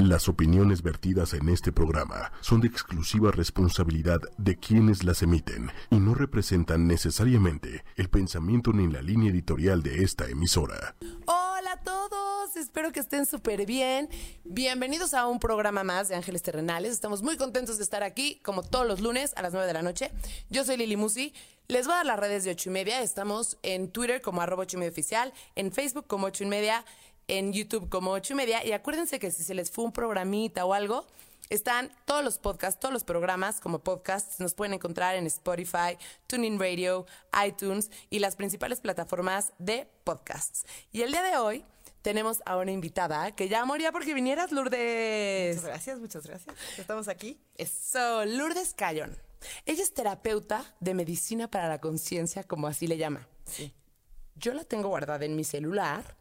Las opiniones vertidas en este programa son de exclusiva responsabilidad de quienes las emiten y no representan necesariamente el pensamiento ni la línea editorial de esta emisora. Hola a todos, espero que estén súper bien. Bienvenidos a un programa más de Ángeles Terrenales. Estamos muy contentos de estar aquí, como todos los lunes a las 9 de la noche. Yo soy Lili Musi. Les voy a dar las redes de 8 y media. Estamos en Twitter como arroba 8 y media oficial, en Facebook como 8 y media en YouTube como 8 y media. Y acuérdense que si se les fue un programita o algo, están todos los podcasts, todos los programas como podcasts. Nos pueden encontrar en Spotify, TuneIn Radio, iTunes y las principales plataformas de podcasts. Y el día de hoy tenemos a una invitada que ya moría porque vinieras, Lourdes. Muchas gracias, muchas gracias. Estamos aquí. Eso, Lourdes Cayón. Ella es terapeuta de medicina para la conciencia, como así le llama. Sí. Yo la tengo guardada en mi celular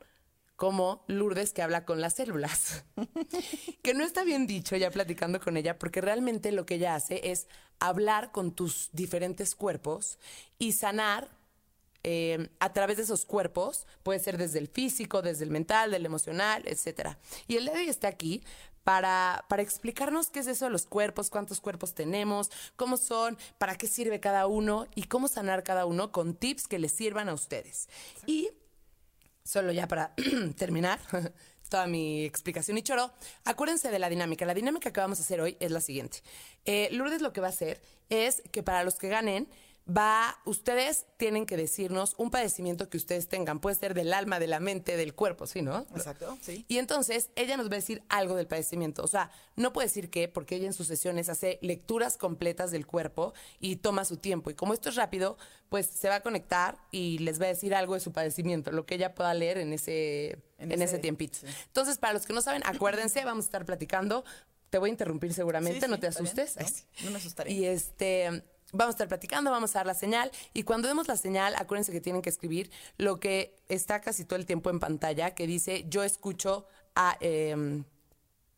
como Lourdes que habla con las células. que no está bien dicho ya platicando con ella, porque realmente lo que ella hace es hablar con tus diferentes cuerpos y sanar eh, a través de esos cuerpos, puede ser desde el físico, desde el mental, del emocional, etc. Y el de hoy está aquí para, para explicarnos qué es eso de los cuerpos, cuántos cuerpos tenemos, cómo son, para qué sirve cada uno y cómo sanar cada uno con tips que les sirvan a ustedes. Y solo ya para terminar toda mi explicación y choro, acuérdense de la dinámica. La dinámica que vamos a hacer hoy es la siguiente. Eh, Lourdes lo que va a hacer es que para los que ganen, va, ustedes tienen que decirnos un padecimiento que ustedes tengan. Puede ser del alma, de la mente, del cuerpo, ¿sí, no? Exacto, sí. Y entonces ella nos va a decir algo del padecimiento. O sea, no puede decir qué, porque ella en sus sesiones hace lecturas completas del cuerpo y toma su tiempo. Y como esto es rápido, pues se va a conectar y les va a decir algo de su padecimiento, lo que ella pueda leer en ese, en, En ese, ese- tiempito. sí. Entonces, para los que no saben, acuérdense, vamos a estar platicando. Te voy a interrumpir seguramente, Sí, no sí, te bien, asustes. ¿no? No me asustaré. Y este, vamos a estar platicando, vamos a dar la señal. Y cuando demos la señal, acuérdense que tienen que escribir lo que está casi todo el tiempo en pantalla, que dice, yo escucho a em,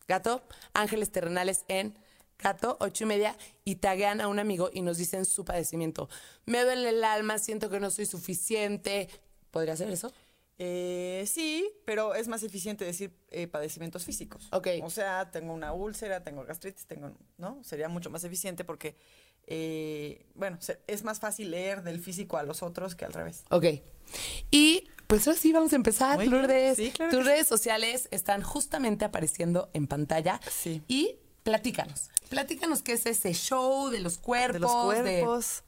Gato, Ángeles Terrenales en Gato, ocho y media, y taguean a un amigo y nos dicen su padecimiento. Me duele el alma, siento que no soy suficiente. ¿Podría ser eso? Eh, sí, pero es más eficiente decir eh, padecimientos físicos. Ok. O sea, tengo una úlcera, tengo gastritis, tengo, ¿no? Sería mucho más eficiente porque, eh, bueno, es más fácil leer del físico a los otros que al revés. Ok. Y pues ahora sí vamos a empezar, Muy. Lourdes. Sí, claro Tus sí. redes sociales están justamente apareciendo en pantalla. Sí. Y platícanos. Platícanos qué es ese show de los cuerpos. de los de- cuerpos.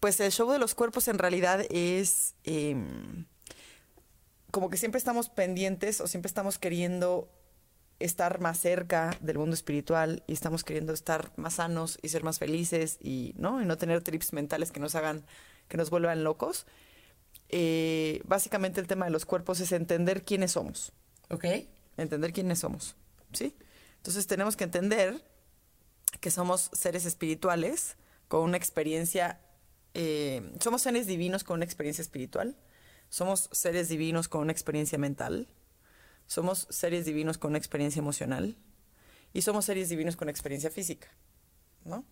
Pues el show de los cuerpos en realidad es em, como que siempre estamos pendientes o siempre estamos queriendo estar más cerca del mundo espiritual y estamos queriendo estar más sanos y ser más felices y no y no tener trips mentales que nos hagan que nos vuelvan locos. Eh, básicamente el tema de los cuerpos es entender quiénes somos Ok. entender quiénes somos, ¿sí? Entonces tenemos que entender que somos seres espirituales con una experiencia, eh, somos seres divinos con una experiencia espiritual, somos seres divinos con una experiencia mental, somos seres divinos con una experiencia emocional y somos seres divinos con experiencia física, ¿no?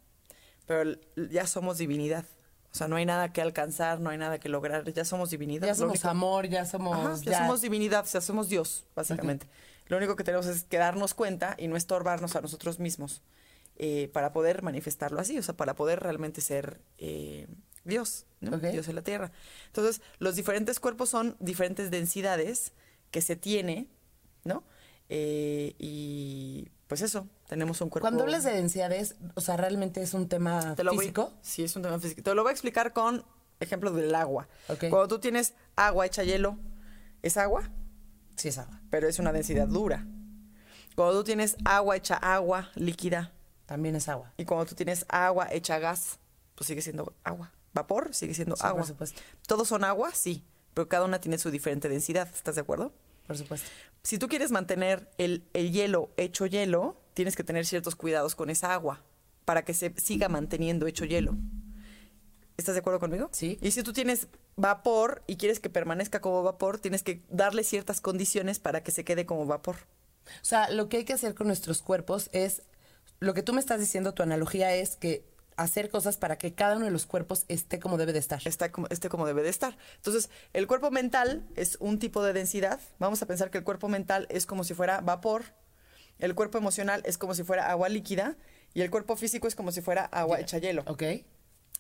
Pero ya somos divinidad. O sea, no hay nada que alcanzar, no hay nada que lograr, ya somos divinidad. Ya somos único- amor, ya somos. Ajá, ya, somos divinidad, o sea, somos Dios, básicamente. Lo único que tenemos es que darnos cuenta y no estorbarnos a nosotros mismos eh, para poder manifestarlo así, o sea, para poder realmente ser eh, Dios, ¿no? Dios en la tierra. Entonces, los diferentes cuerpos son diferentes densidades que se tiene, ¿no? Eh, y pues eso, tenemos un cuerpo. Cuando hablas de densidades, o sea, realmente es un tema Te lo voy- físico. sí, es un tema físico. Te lo voy a explicar con ejemplo del agua. Cuando tú tienes agua hecha hielo, ¿es agua? Sí, es agua. pero es una densidad dura. Cuando tú tienes agua hecha agua líquida También es agua. y cuando tú tienes agua hecha gas, pues sigue siendo agua. Vapor sigue siendo Sí, por agua. supuesto. Todos son agua, sí, pero cada una tiene su diferente densidad. ¿Estás de acuerdo? Por supuesto. Si tú quieres mantener el, el hielo hecho hielo, tienes que tener ciertos cuidados con esa agua para que se siga manteniendo hecho hielo. ¿Estás de acuerdo conmigo? Sí. Y si tú tienes vapor y quieres que permanezca como vapor, tienes que darle ciertas condiciones para que se quede como vapor. O sea, lo que hay que hacer con nuestros cuerpos es, lo que tú me estás diciendo, tu analogía es que hacer cosas para que cada uno de los cuerpos esté como debe de estar. está como, esté como debe de estar. Entonces, el cuerpo mental es un tipo de densidad. Vamos a pensar que el cuerpo mental es como si fuera vapor el cuerpo emocional es como si fuera agua líquida y el cuerpo físico es como si fuera agua hecha hielo. Ok.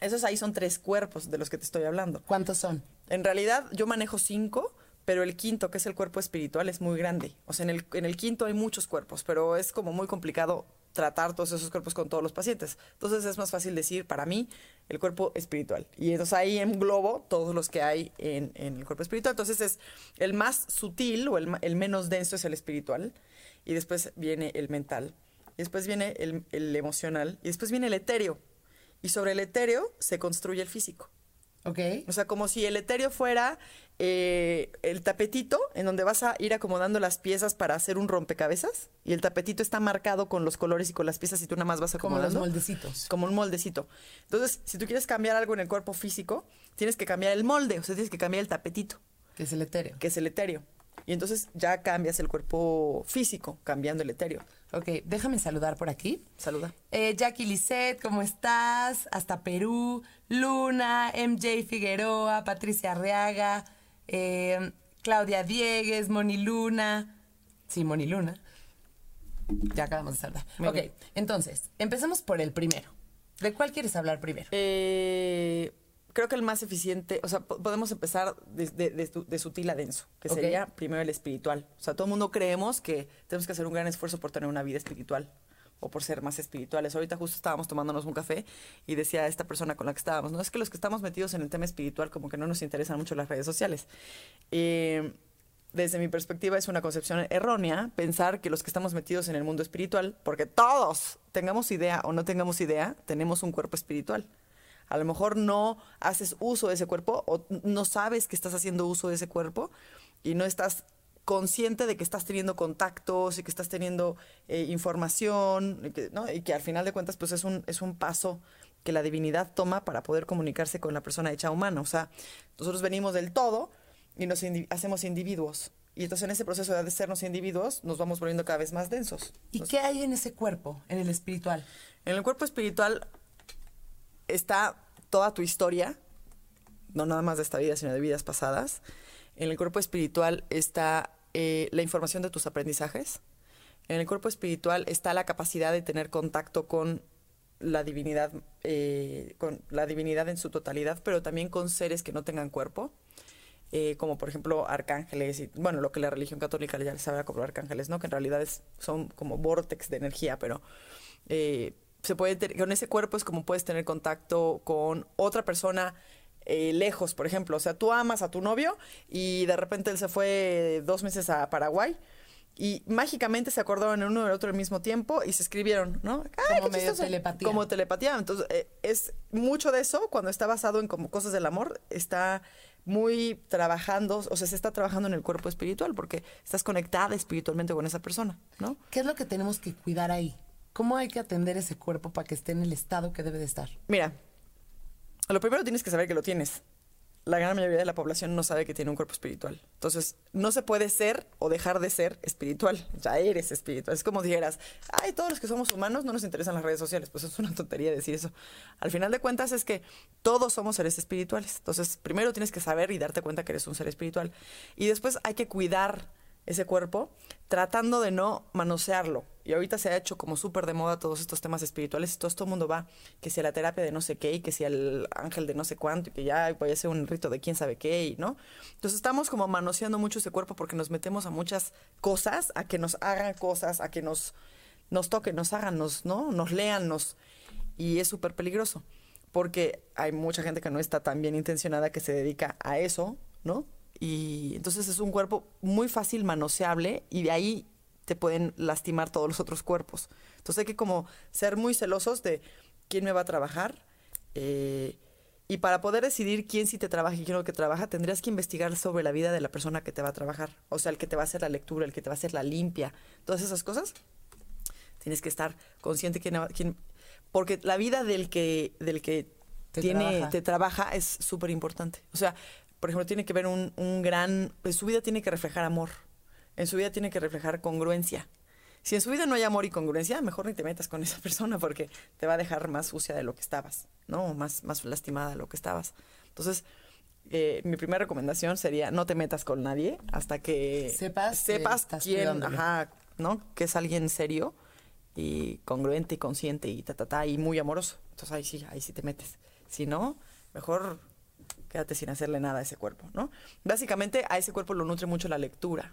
Esos ahí son tres cuerpos de los que te estoy hablando. ¿Cuántos son? En realidad yo manejo cinco, pero el quinto, que es el cuerpo espiritual, es muy grande. O sea, en el, en el quinto hay muchos cuerpos, pero es como muy complicado tratar todos esos cuerpos con todos los pacientes. Entonces es más fácil decir, para mí, el cuerpo espiritual. Y entonces ahí englobo todos los que hay en, el cuerpo espiritual. Entonces es el más sutil o el, menos denso es el espiritual. Y después viene el mental. Y después viene el emocional. Y después viene el etéreo. Y sobre el etéreo se construye el físico. Ok. O sea, como si el etéreo fuera eh, el tapetito en donde vas a ir acomodando las piezas para hacer un rompecabezas. Y el tapetito está marcado con los colores y con las piezas y tú nada más vas Como los acomodando. moldecitos. Como un moldecito. Entonces, si tú quieres cambiar algo en el cuerpo físico, tienes que cambiar el molde, o sea, tienes que cambiar el tapetito, Que es el etéreo. que es el etéreo. Y entonces ya cambias el cuerpo físico, cambiando el etéreo. Ok, déjame saludar por aquí. Saluda. Eh, Jackie Lisset, ¿cómo estás? Hasta Perú. Luna, MJ Figueroa, Patricia Arriaga, eh, Claudia Diegues, Moni Luna. Sí, Moni Luna. Ya acabamos de saludar. Muy ok, bien. entonces, empecemos por el primero. ¿De cuál quieres hablar primero? Eh, creo que el más eficiente, o sea, po- podemos empezar de, de- de de sutil a denso, que Ok. sería primero el espiritual. O sea, todo el mundo creemos que tenemos que hacer un gran esfuerzo por tener una vida espiritual o por ser más espirituales. Ahorita justo estábamos tomándonos un café y decía esta persona con la que estábamos, no es que los que estamos metidos en el tema espiritual como que no nos interesan mucho las redes sociales. Eh, desde mi perspectiva es una concepción errónea pensar que los que estamos metidos en el mundo espiritual, porque todos, tengamos idea o no tengamos idea, tenemos un cuerpo espiritual. A lo mejor no haces uso de ese cuerpo o no sabes que estás haciendo uso de ese cuerpo y no estás consciente de que estás teniendo contactos y que estás teniendo eh, información y que, ¿no? y que al final de cuentas pues es un, es un paso que la divinidad toma para poder comunicarse con la persona hecha humana. O sea, nosotros venimos del todo y nos hacemos individuos. Y entonces en ese proceso de sernos individuos nos vamos volviendo cada vez más densos. ¿Y Nos- qué hay en ese cuerpo, en el espiritual? en el cuerpo espiritual está toda tu historia, no nada más de esta vida, sino de vidas pasadas. En el cuerpo espiritual está eh, la información de tus aprendizajes. En el cuerpo espiritual está la capacidad de tener contacto con la divinidad, eh, con la divinidad en su totalidad, pero también con seres que no tengan cuerpo. eh, como por ejemplo arcángeles y bueno lo que la religión católica ya sabe como arcángeles no que en realidad es- son como vortex de energía pero se puede te- con ese cuerpo es como puedes tener contacto con otra persona eh, lejos, por ejemplo. O sea, tú amas a tu novio y de repente él se fue dos meses a Paraguay y mágicamente se acordaron en uno del otro al mismo tiempo y se escribieron, ¿no? Ay, Como medio telepatía. Como telepatía. Entonces, eh, es mucho de eso cuando está basado en como cosas del amor, está muy trabajando, o sea, se está trabajando en el cuerpo espiritual porque estás conectada espiritualmente con esa persona, ¿no? ¿Qué es lo que tenemos que cuidar ahí? ¿Cómo hay que atender ese cuerpo para que esté en el estado que debe de estar? Mira, lo primero tienes que saber que lo tienes. La gran mayoría de la población no sabe que tiene un cuerpo espiritual. Entonces, no se puede ser o dejar de ser espiritual. Ya eres espiritual. Es como dijeras, ay, todos los que somos humanos no nos interesan las redes sociales. Pues es una tontería decir eso. Al final de cuentas es que todos somos seres espirituales. Entonces, primero tienes que saber y darte cuenta que eres un ser espiritual. Y después hay que cuidar ese cuerpo tratando de no manosearlo. Y ahorita se ha hecho como súper de moda todos estos temas espirituales. Todo, todo el mundo va, que si la terapia de no sé qué, y que si al ángel de no sé cuánto, y que ya voy a hacer un rito de quién sabe qué, y ¿no? Entonces estamos como manoseando mucho ese cuerpo porque nos metemos a muchas cosas, a que nos hagan cosas, a que nos, nos toquen, nos hagan, nos, ¿no? Nos lean, nos... Y es súper peligroso. Porque hay mucha gente que no está tan bien intencionada que se dedica a eso, ¿no? Y entonces es un cuerpo muy fácil manoseable y de ahí te pueden lastimar todos los otros cuerpos. Entonces hay que como ser muy celosos de quién me va a trabajar. eh, y para poder decidir quién sí te trabaja y quién no que trabaja, tendrías que investigar sobre la vida de la persona que te va a trabajar. O sea, el que te va a hacer la lectura, el que te va a hacer la limpia, todas esas cosas. Tienes que estar consciente quién, quién porque la vida del que del que Te tiene trabaja. te trabaja es súper importante. O sea, por ejemplo, tiene que ver un, un gran... En su vida tiene que reflejar amor. En su vida tiene que reflejar congruencia. Si en su vida no hay amor y congruencia, mejor ni te metas con esa persona porque te va a dejar más sucia de lo que estabas, ¿no? Más, más lastimada de lo que estabas. Entonces, eh, mi primera recomendación sería no te metas con nadie hasta que Sepas sepas quién, ajá, ¿no? Que es alguien serio y congruente y consciente y ta, ta, ta, y muy amoroso. Entonces ahí sí, ahí sí te metes. Si no, mejor quédate sin hacerle nada a ese cuerpo, ¿no? Básicamente a ese cuerpo lo nutre mucho la lectura.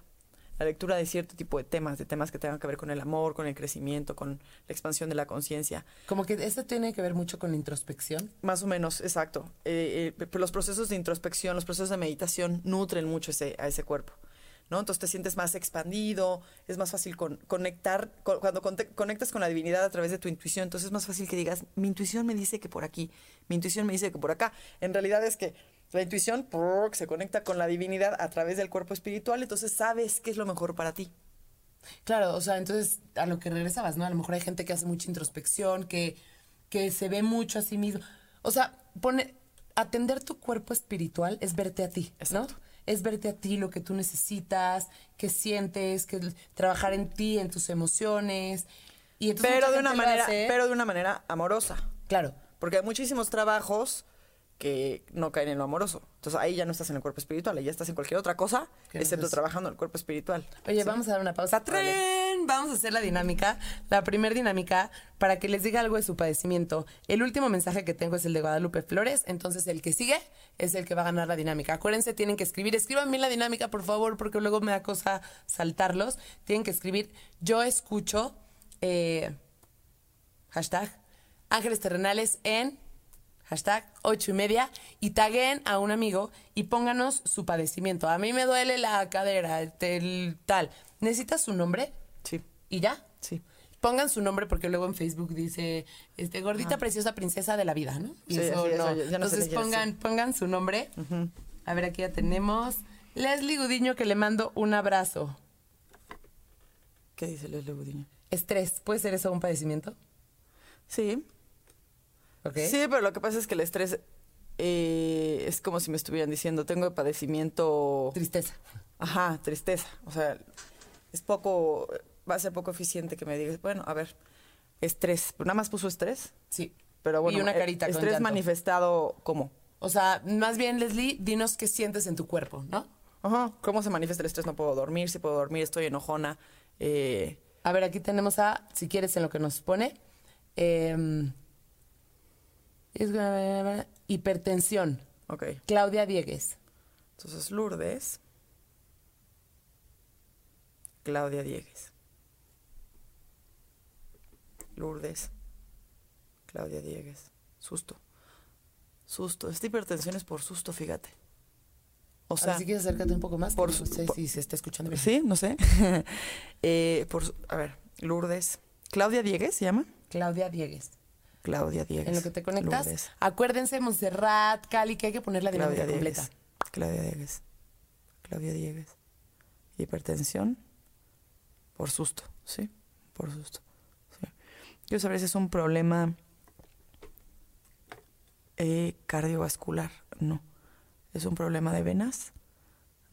La lectura de cierto tipo de temas, de temas que tengan que ver con el amor, con el crecimiento, con la expansión de la conciencia. Como que esto tiene que ver mucho con la introspección. Más o menos, exacto. Eh, eh, los procesos de introspección, los procesos de meditación nutren mucho ese, a ese cuerpo. ¿No? Entonces te sientes más expandido, es más fácil con, conectar, cuando conectas con la divinidad a través de tu intuición, entonces es más fácil que digas, mi intuición me dice que por aquí, mi intuición me dice que por acá. En realidad es que la intuición se conecta con la divinidad a través del cuerpo espiritual, entonces sabes qué es lo mejor para ti. Claro, o sea, entonces a lo que regresabas, ¿no? A lo mejor hay gente que hace mucha introspección, que, que se ve mucho a sí mismo. O sea, pone, atender tu cuerpo espiritual es verte a ti, ¿no? Es verte a ti, lo que tú necesitas, qué sientes, que trabajar en ti, en tus emociones. Y pero de una manera, pero de una manera amorosa. Claro. Porque hay muchísimos trabajos que no caen en lo amoroso. Entonces ahí ya no estás en el cuerpo espiritual, ahí ya estás en cualquier otra cosa, excepto trabajando en el cuerpo espiritual. Oye, vamos a dar una pausa. Vamos a hacer la dinámica, la primer dinámica, para que les diga algo de su padecimiento. El último mensaje que tengo es el de Guadalupe Flores, entonces el que sigue es el que va a ganar la dinámica. Acuérdense, tienen que escribir, escriban la dinámica, por favor, porque luego me da cosa saltarlos. Tienen que escribir, yo escucho, eh, hashtag, ángeles terrenales en hashtag ocho y media, y taguen a un amigo y pónganos su padecimiento. A mí me duele la cadera, el, tal. ¿Necesitas su nombre? Sí. ¿Y ya? Sí. Pongan su nombre porque luego en Facebook dice, este, gordita preciosa princesa de la vida, ¿no? sí, eso, no. Entonces pongan, pongan su nombre. A ver, aquí ya tenemos. Leslie Gudiño que le mando un abrazo. ¿Qué dice Leslie Gudiño? Estrés. ¿Puede ser eso un padecimiento? Sí. Sí, pero lo que pasa es que el estrés eh, es como si me estuvieran diciendo, tengo padecimiento... Tristeza. Ajá, tristeza. O sea, es poco, va a ser poco eficiente que me digas, bueno, a ver, estrés. ¿Nada más puso estrés? Sí. Pero bueno, y una carita estrés manifestado, ¿cómo? O sea, más bien, Leslie, dinos qué sientes en tu cuerpo, ¿no? Ajá. ¿Cómo se manifiesta el estrés? No puedo dormir, si puedo dormir, estoy enojona. Eh... A ver, aquí tenemos a, si quieres, en lo que nos pone. Eh, hipertensión. Ok. Claudia Diegues. Entonces, Lourdes. Claudia Diegues. Lourdes. Claudia Diegues. Susto. Susto. Esta hipertensión es por susto, fíjate. O sea, si quieres acércate un poco más, por, no sé si se está escuchando bien. Sí, no sé. eh, por, a ver, Lourdes. ¿Claudia Diegues se llama? Claudia Diegues. Claudia Diegues. En lo que te conectas. Acuérdense, Montserrat, Cali, que hay que poner la dinámica completa. Claudia Diegues. Claudia Diegues. Hipertensión por susto, ¿sí? Por susto. Quiero saber si es un problema eh, cardiovascular. No. ¿Es un problema de venas?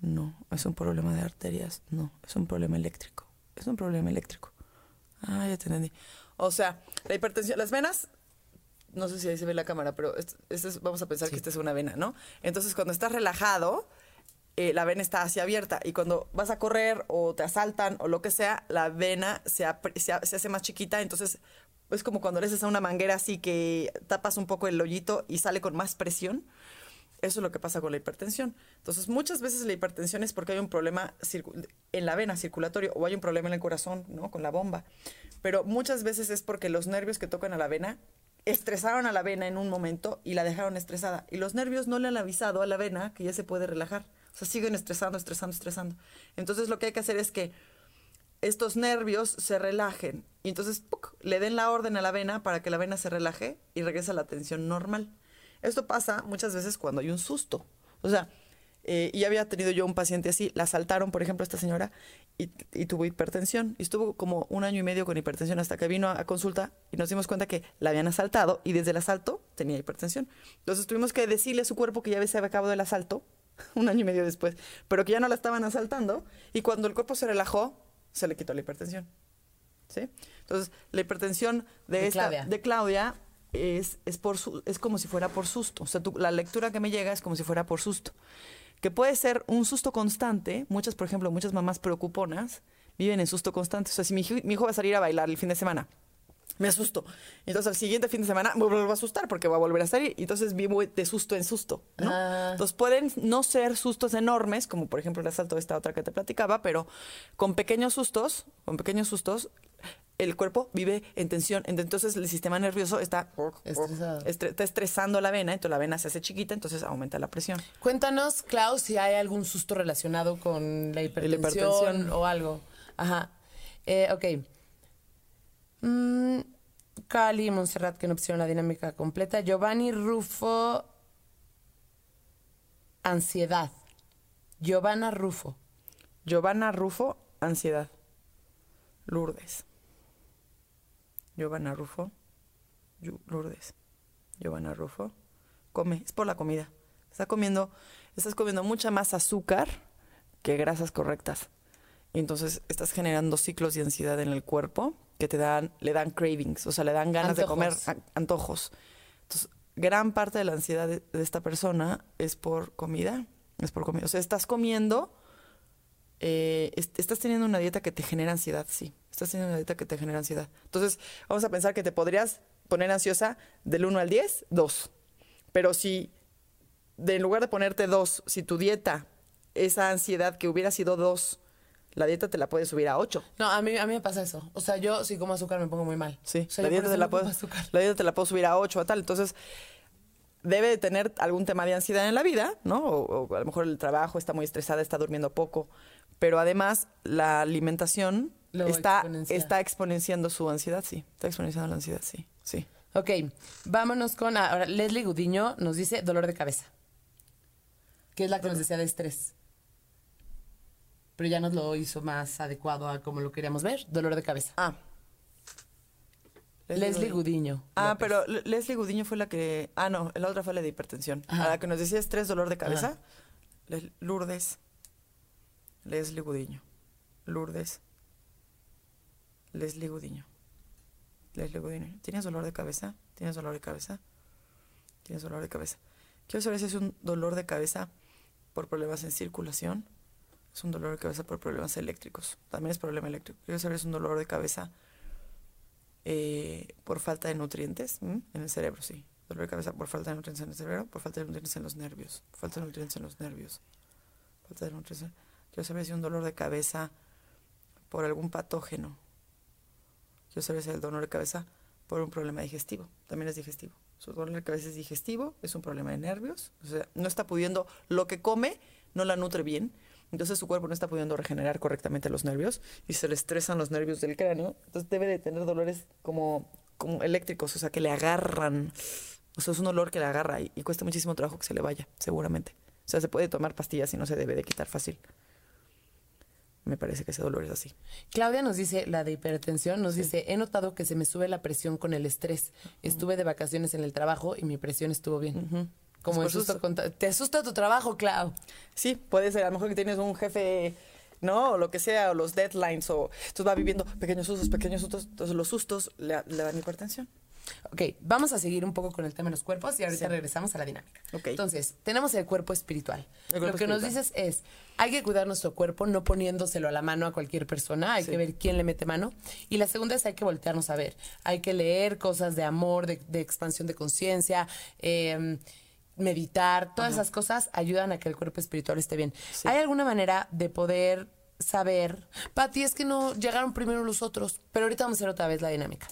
No. ¿Es un problema de arterias? No. Es un problema eléctrico. Es un problema eléctrico. Ah, ya te entendí. O sea, la hipertensión, las venas no sé si ahí se ve la cámara, pero vamos a pensar que esta es una vena, ¿no? Entonces, cuando estás relajado, eh, la vena está así abierta y cuando vas a correr o te asaltan o lo que sea, la vena se, se, hace más chiquita, entonces es como cuando le a una manguera así que tapas un poco el hoyito y sale con más presión. Eso es lo que pasa con la hipertensión. Entonces, muchas veces la hipertensión es porque hay un problema en la vena circulatorio o hay un problema en el corazón, ¿no? Con la bomba. Pero muchas veces es porque los nervios que tocan a la vena estresaron a la vena en un momento y la dejaron estresada. Y los nervios no le han avisado a la vena que ya se puede relajar. O sea, siguen estresando, estresando, estresando. Entonces lo que hay que hacer es que estos nervios se relajen y entonces le den la orden a la vena para que la vena se relaje y regrese a la tensión normal. Esto pasa muchas veces cuando hay un susto. O sea, eh, y había tenido yo un paciente así, la asaltaron, por ejemplo, esta señora, y, tuvo hipertensión. Y estuvo como un año y medio con hipertensión hasta que vino a, consulta y nos dimos cuenta que la habían asaltado y desde el asalto tenía hipertensión. Entonces tuvimos que decirle a su cuerpo que ya se había acabado el asalto, un año y medio después, pero que ya no la estaban asaltando. Y cuando el cuerpo se relajó, se le quitó la hipertensión. ¿Sí? Entonces, la hipertensión de, esta, Claudia. de Claudia es, es, por es como si fuera por susto. O sea, la lectura que me llega es como si fuera por susto que puede ser un susto constante. Muchas, por ejemplo, muchas mamás preocuponas viven en susto constante. O sea, si mi hijo va a salir a bailar el fin de semana, me asusto. Entonces al siguiente fin de semana me vuelvo a asustar porque va a volver a salir. Y entonces vivo de susto en susto, ¿no? Ah. Entonces pueden no ser sustos enormes, como por ejemplo el asalto de esta otra que te platicaba, pero con pequeños sustos, con pequeños sustos, el cuerpo vive en tensión. Entonces el sistema nervioso está, Estresado. estre- está estresando la vena, entonces la vena se hace chiquita, entonces aumenta la presión. Cuéntanos, Klaus, si hay algún susto relacionado con la hipertensión, hipertensión. o algo. Ajá. Eh, ok. Mm, Cali y Montserrat, que no pusieron la dinámica completa. Giovanni Rufo. Ansiedad. Giovanna Rufo. Giovanna Rufo, ansiedad. Lourdes. Giovanna Rufo, Lourdes. Giovanna Rufo, come, es por la comida. Está comiendo, estás comiendo mucha más azúcar que grasas correctas. Y entonces estás generando ciclos de ansiedad en el cuerpo que te dan, le dan cravings, o sea, le dan ganas de comer Antojos. Entonces, gran parte de la ansiedad de, de esta persona es por comida, es por comida. O sea, estás comiendo eh, est- estás teniendo una dieta que te genera ansiedad, sí. Estás teniendo una dieta que te genera ansiedad. Entonces, vamos a pensar que te podrías poner ansiosa del 1 al 10, 2. Pero si, de, en lugar de ponerte 2, si tu dieta, esa ansiedad que hubiera sido 2, la dieta te la puedes subir a 8. No, a mí, a mí me pasa eso. O sea, yo si como azúcar me pongo muy mal. Sí, O sea, la, dieta te la, azúcar. la dieta te la puedo subir a 8 a tal. Entonces, debe de tener algún tema de ansiedad en la vida, ¿no? O, o a lo mejor el trabajo está muy estresada, está durmiendo poco. Pero además, la alimentación Lo está, exponencia. está exponenciando su ansiedad, sí. Está exponenciando la ansiedad, sí. Sí. Ok, vámonos con ahora. Leslie Gudiño nos dice dolor de cabeza. Que es la que nos decía de estrés. Pero ya nos lo hizo más adecuado a como lo queríamos ver. Dolor de cabeza. Ah. Leslie Gudiño. Ah, López. pero Le- Leslie Gudiño fue la que. Ah, no, la otra fue la de hipertensión. Ajá. A la que nos decía estrés, dolor de cabeza. Les- Lourdes. Leslie Gudiño. Lourdes. Leslie Gudiño. Leslie Gudiño. ¿Tienes dolor de cabeza? ¿Tienes dolor de cabeza? ¿Tienes dolor de cabeza? Quiero saber si es un dolor de cabeza por problemas en circulación. Es un dolor de cabeza por problemas eléctricos. También es problema eléctrico. Quiero saber es un dolor de cabeza eh, por falta de nutrientes ¿m? en el cerebro, sí. Dolor de cabeza por falta de nutrientes en el cerebro, por falta de nutrientes en los nervios. Falta de nutrientes en los nervios. Falta de nutrientes. Quiero saber si un dolor de cabeza por algún patógeno. Quiero saber si el dolor de cabeza por un problema digestivo. También es digestivo. Su dolor de cabeza es digestivo, es un problema de nervios. O sea, no está pudiendo, lo que come no la nutre bien. Entonces su cuerpo no está pudiendo regenerar correctamente los nervios y se le estresan los nervios del cráneo. Entonces debe de tener dolores como, como eléctricos, o sea, que le agarran. O sea, es un dolor que le agarra y, y cuesta muchísimo trabajo que se le vaya, seguramente. O sea, se puede tomar pastillas y no se debe de quitar fácil. Me parece que ese dolor es así. Claudia nos dice, la de hipertensión, nos dice, he notado que se me sube la presión con el estrés. Estuve de vacaciones en el trabajo y mi presión estuvo bien. Como el susto contra- Te asusta tu trabajo, Clau. Sí, puede ser, a lo mejor que tienes un jefe, ¿no? O lo que sea, o los deadlines, o entonces va viviendo pequeños sustos, pequeños sustos, entonces los sustos le, le dan hipertensión. Ok, vamos a seguir un poco con el tema de los cuerpos y ahorita Sí. regresamos a la dinámica. Ok. Entonces, tenemos el cuerpo espiritual. El cuerpo Lo que nos dices es, hay que cuidar nuestro cuerpo no poniéndoselo a la mano a cualquier persona, hay Sí. que ver quién le mete mano. Y la segunda es, hay que voltearnos a ver. Hay que leer cosas de amor, de, de expansión de conciencia, eh, meditar, todas esas cosas ayudan a que el cuerpo espiritual esté bien. Sí. ¿Hay alguna manera de poder saber? Pati, es que no llegaron primero los otros, pero ahorita vamos a hacer otra vez la dinámica.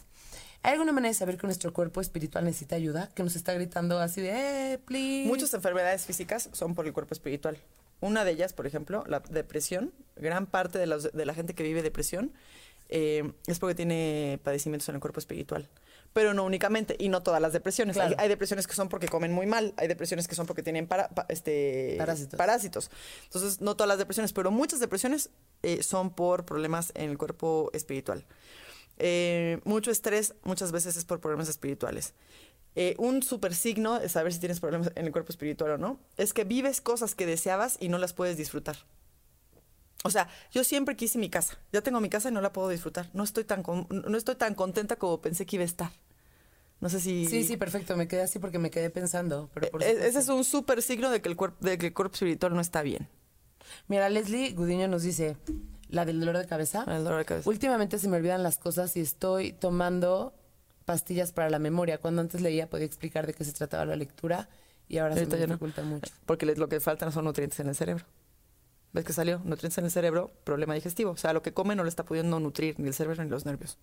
¿Hay alguna manera de saber que nuestro cuerpo espiritual necesita ayuda? Que nos está gritando así de, eh, please. Muchas enfermedades físicas son por el cuerpo espiritual. Una de ellas, por ejemplo, la depresión. Gran parte de, los- de la gente que vive depresión eh, es porque tiene padecimientos en el cuerpo espiritual. Pero no únicamente, y no todas las depresiones. Claro. Hay, hay depresiones que son porque comen muy mal, hay depresiones que son porque tienen para- pa- este, Parásitos. parásitos. Entonces, no todas las depresiones, pero muchas depresiones eh, son por problemas en el cuerpo espiritual. Eh, mucho estrés muchas veces es por problemas espirituales. Eh, un super signo de saber si tienes problemas en el cuerpo espiritual o no es que vives cosas que deseabas y no las puedes disfrutar. O sea, yo siempre quise mi casa. Ya tengo mi casa y no la puedo disfrutar. No estoy tan con- no estoy tan contenta como pensé que iba a estar. No sé si Sí, sí, perfecto. Me quedé así porque me quedé pensando. Pero por E- supuesto. ese es un super signo de que el cuerpo de que el cuerpo espiritual no está bien. Mira, Leslie Gudiño nos dice, ¿La del dolor de cabeza? El dolor de cabeza. Últimamente se me olvidan las cosas y estoy tomando pastillas para la memoria. Cuando antes leía podía explicar de qué se trataba la lectura y ahora se me ya no. dificulta mucho. Porque lo que faltan son nutrientes en el cerebro. ¿Ves que salió? Nutrientes en el cerebro, problema digestivo. O sea, lo que come no le está pudiendo nutrir ni el cerebro ni los nervios.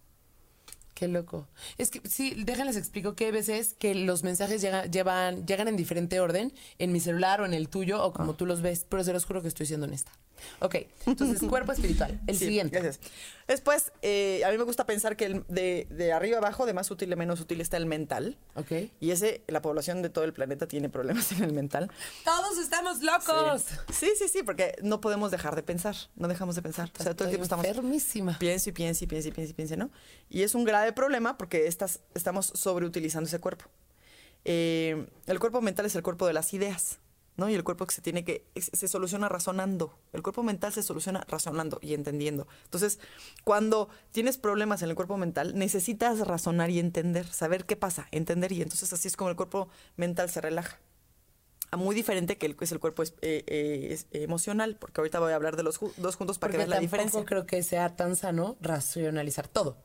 Qué loco. Es que sí, déjenles explico que hay veces que los mensajes llegan, llevan, llegan en diferente orden, en mi celular o en el tuyo, o Ah. como tú los ves, pero se los juro que estoy siendo honesta. Ok, entonces cuerpo espiritual. El Sí, siguiente. Gracias. Después, eh, a mí me gusta pensar que el- de, de arriba abajo, de más útil a menos útil, está el mental. Ok. Y ese, la población de todo el planeta tiene problemas en el mental. Todos estamos locos. Sí, sí, sí, porque no podemos dejar de pensar. No dejamos de pensar. O sea, todo el tiempo estamos enfermísima. pienso y pienso y pienso y pienso y pienso, ¿no? Y es un grave problema porque estas, estamos sobreutilizando ese cuerpo. Eh, el cuerpo mental es el cuerpo de las ideas, ¿no? Y el cuerpo que se tiene que, se soluciona razonando. El cuerpo mental se soluciona razonando y entendiendo. Entonces, cuando tienes problemas en el cuerpo mental, necesitas razonar y entender, saber qué pasa, entender y entonces así es como el cuerpo mental se relaja. Ah, Muy diferente que el, es el cuerpo es- eh, eh, es- emocional, porque ahorita voy a hablar de los ju- dos juntos para Porque que veas la tampoco diferencia creo que sea tan sano racionalizar todo.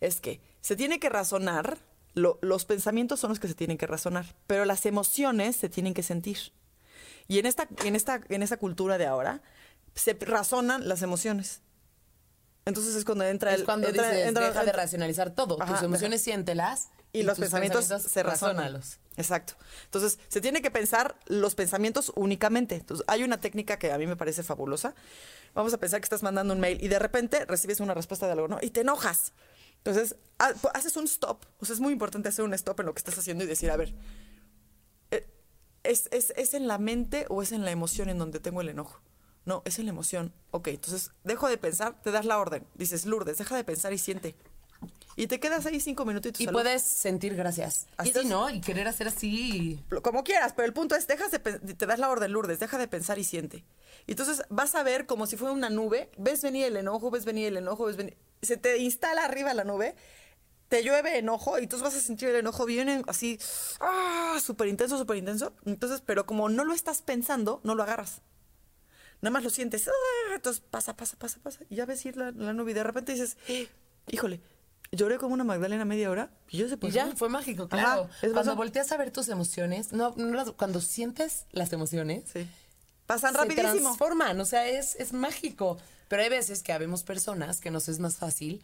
es que se tiene que razonar, lo- los pensamientos son los que se tienen que razonar, pero las emociones se tienen que sentir. Y en esta, en esta, en esta cultura de ahora, se razonan las emociones. Entonces es cuando entra Es el... cuando entra- dices, entra- deja de entra- racionalizar todo. Ajá, Tus emociones deja- siéntelas. y, los tus pensamientos, se razonan. Exacto. Entonces, se tiene que pensar los pensamientos únicamente. Entonces, hay una técnica que a mí me parece fabulosa. Vamos a pensar que estás mandando un mail y de repente recibes una respuesta de algo, ¿no? Y te enojas. Entonces, ha- haces un stop. O sea, es muy importante hacer un stop en lo que estás haciendo y decir, a ver, ¿es, es, es en la mente o es en la emoción en donde tengo el enojo? No, es en la emoción. Ok, entonces dejo de pensar, te das la orden. Dices, Lourdes, deja de pensar y siente. Y te quedas ahí cinco minutitos. Y puedes sentir gracias. Así. ¿no? Y querer hacer así. como quieras, pero el punto es, dejas de, te das la orden, Lourdes, deja de pensar y siente. Y entonces vas a ver como si fuera una nube, ves venir el enojo, ves venir el enojo, ves venir, se te instala arriba la nube, te llueve enojo y entonces vas a sentir el enojo bien así, ah, súper intenso, súper intenso. Entonces, pero como no lo estás pensando, no lo agarras. Nada más lo sientes, ah, entonces pasa, pasa, pasa, pasa, y ya ves ir la, la nube y de repente dices, "Eh, híjole, lloré como una Magdalena media hora y yo se Y pasó. ya, fue mágico, Ajá, claro. cuando pasó. volteas a ver tus emociones, no, no las- cuando sientes las emociones, Sí. Pasan se rapidísimo. transforman, o sea, es, es mágico. Pero hay veces que habemos personas que nos es más fácil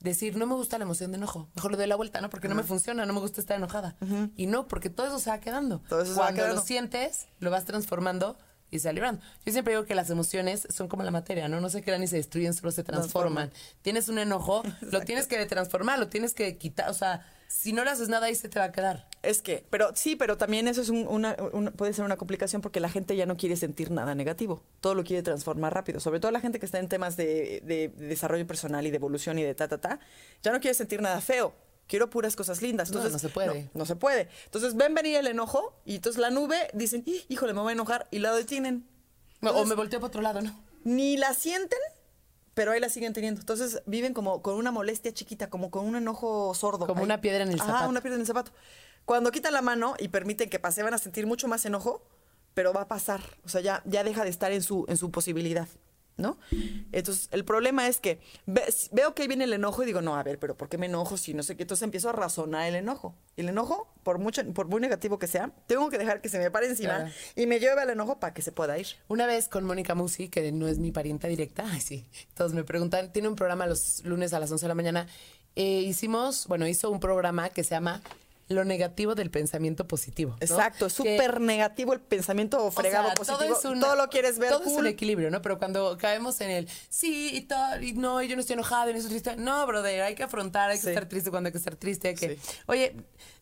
decir, no me gusta la emoción de enojo, mejor le doy la vuelta, ¿no? Porque no me funciona, no me gusta estar enojada. Y no, porque todo eso se va quedando. Todo eso se va Cuando quedando. lo sientes, lo vas transformando y se va librando. Yo siempre digo que las emociones son como la materia, ¿no? No se crean ni se destruyen, solo se transforman. Tienes un enojo, lo tienes que transformar, lo tienes que quitar, o sea, si no le haces nada ahí se te va a quedar. Es que, pero sí, pero también eso es un- una, puede ser una complicación porque la gente ya no quiere sentir nada negativo. Todo lo quiere transformar rápido. Sobre todo la gente que está en temas de, de desarrollo personal y de evolución y de ta, ta, ta, ya no quiere sentir nada feo. Quiero puras cosas lindas. No, Entonces, no se puede. No, no se puede. Entonces ven venir el enojo y entonces la nube dicen, "Ih, híjole, me voy a enojar y la detienen. o me volteo para otro lado, ¿no? ni la sienten, pero ahí la siguen teniendo. Entonces viven como con una molestia chiquita, como con un enojo sordo. Como ahí. una piedra en el Ajá, zapato. una piedra en el zapato. Cuando quitan la mano y permiten que pase, van a sentir mucho más enojo, pero va a pasar. O sea, ya, ya deja de estar en su, en su posibilidad. ¿No? Entonces, el problema es que ve- veo que ahí viene el enojo y digo, no, a ver, pero ¿por qué me enojo si no sé qué? Entonces empiezo a razonar el enojo. Y el enojo, por mucho, por muy negativo que sea, tengo que dejar que se me pare encima Claro. y me lleve al enojo para que se pueda ir. Una vez con Mónica Musi, que no es mi parienta directa, ay sí, todos me preguntan, tiene un programa los lunes a las 11 de la mañana. Eh, hicimos, bueno, hizo un programa que se llama Lo negativo del pensamiento positivo. ¿no? Exacto, es súper negativo el pensamiento o fregado sea, positivo. Todo, lo quieres ver Todo es cool. un equilibrio, ¿no? Pero cuando caemos en el sí y todo, y no, y yo no estoy enojado y no estoy triste. No, brother, hay que afrontar, hay que Sí. estar triste cuando hay que estar triste. hay que... Sí. Oye,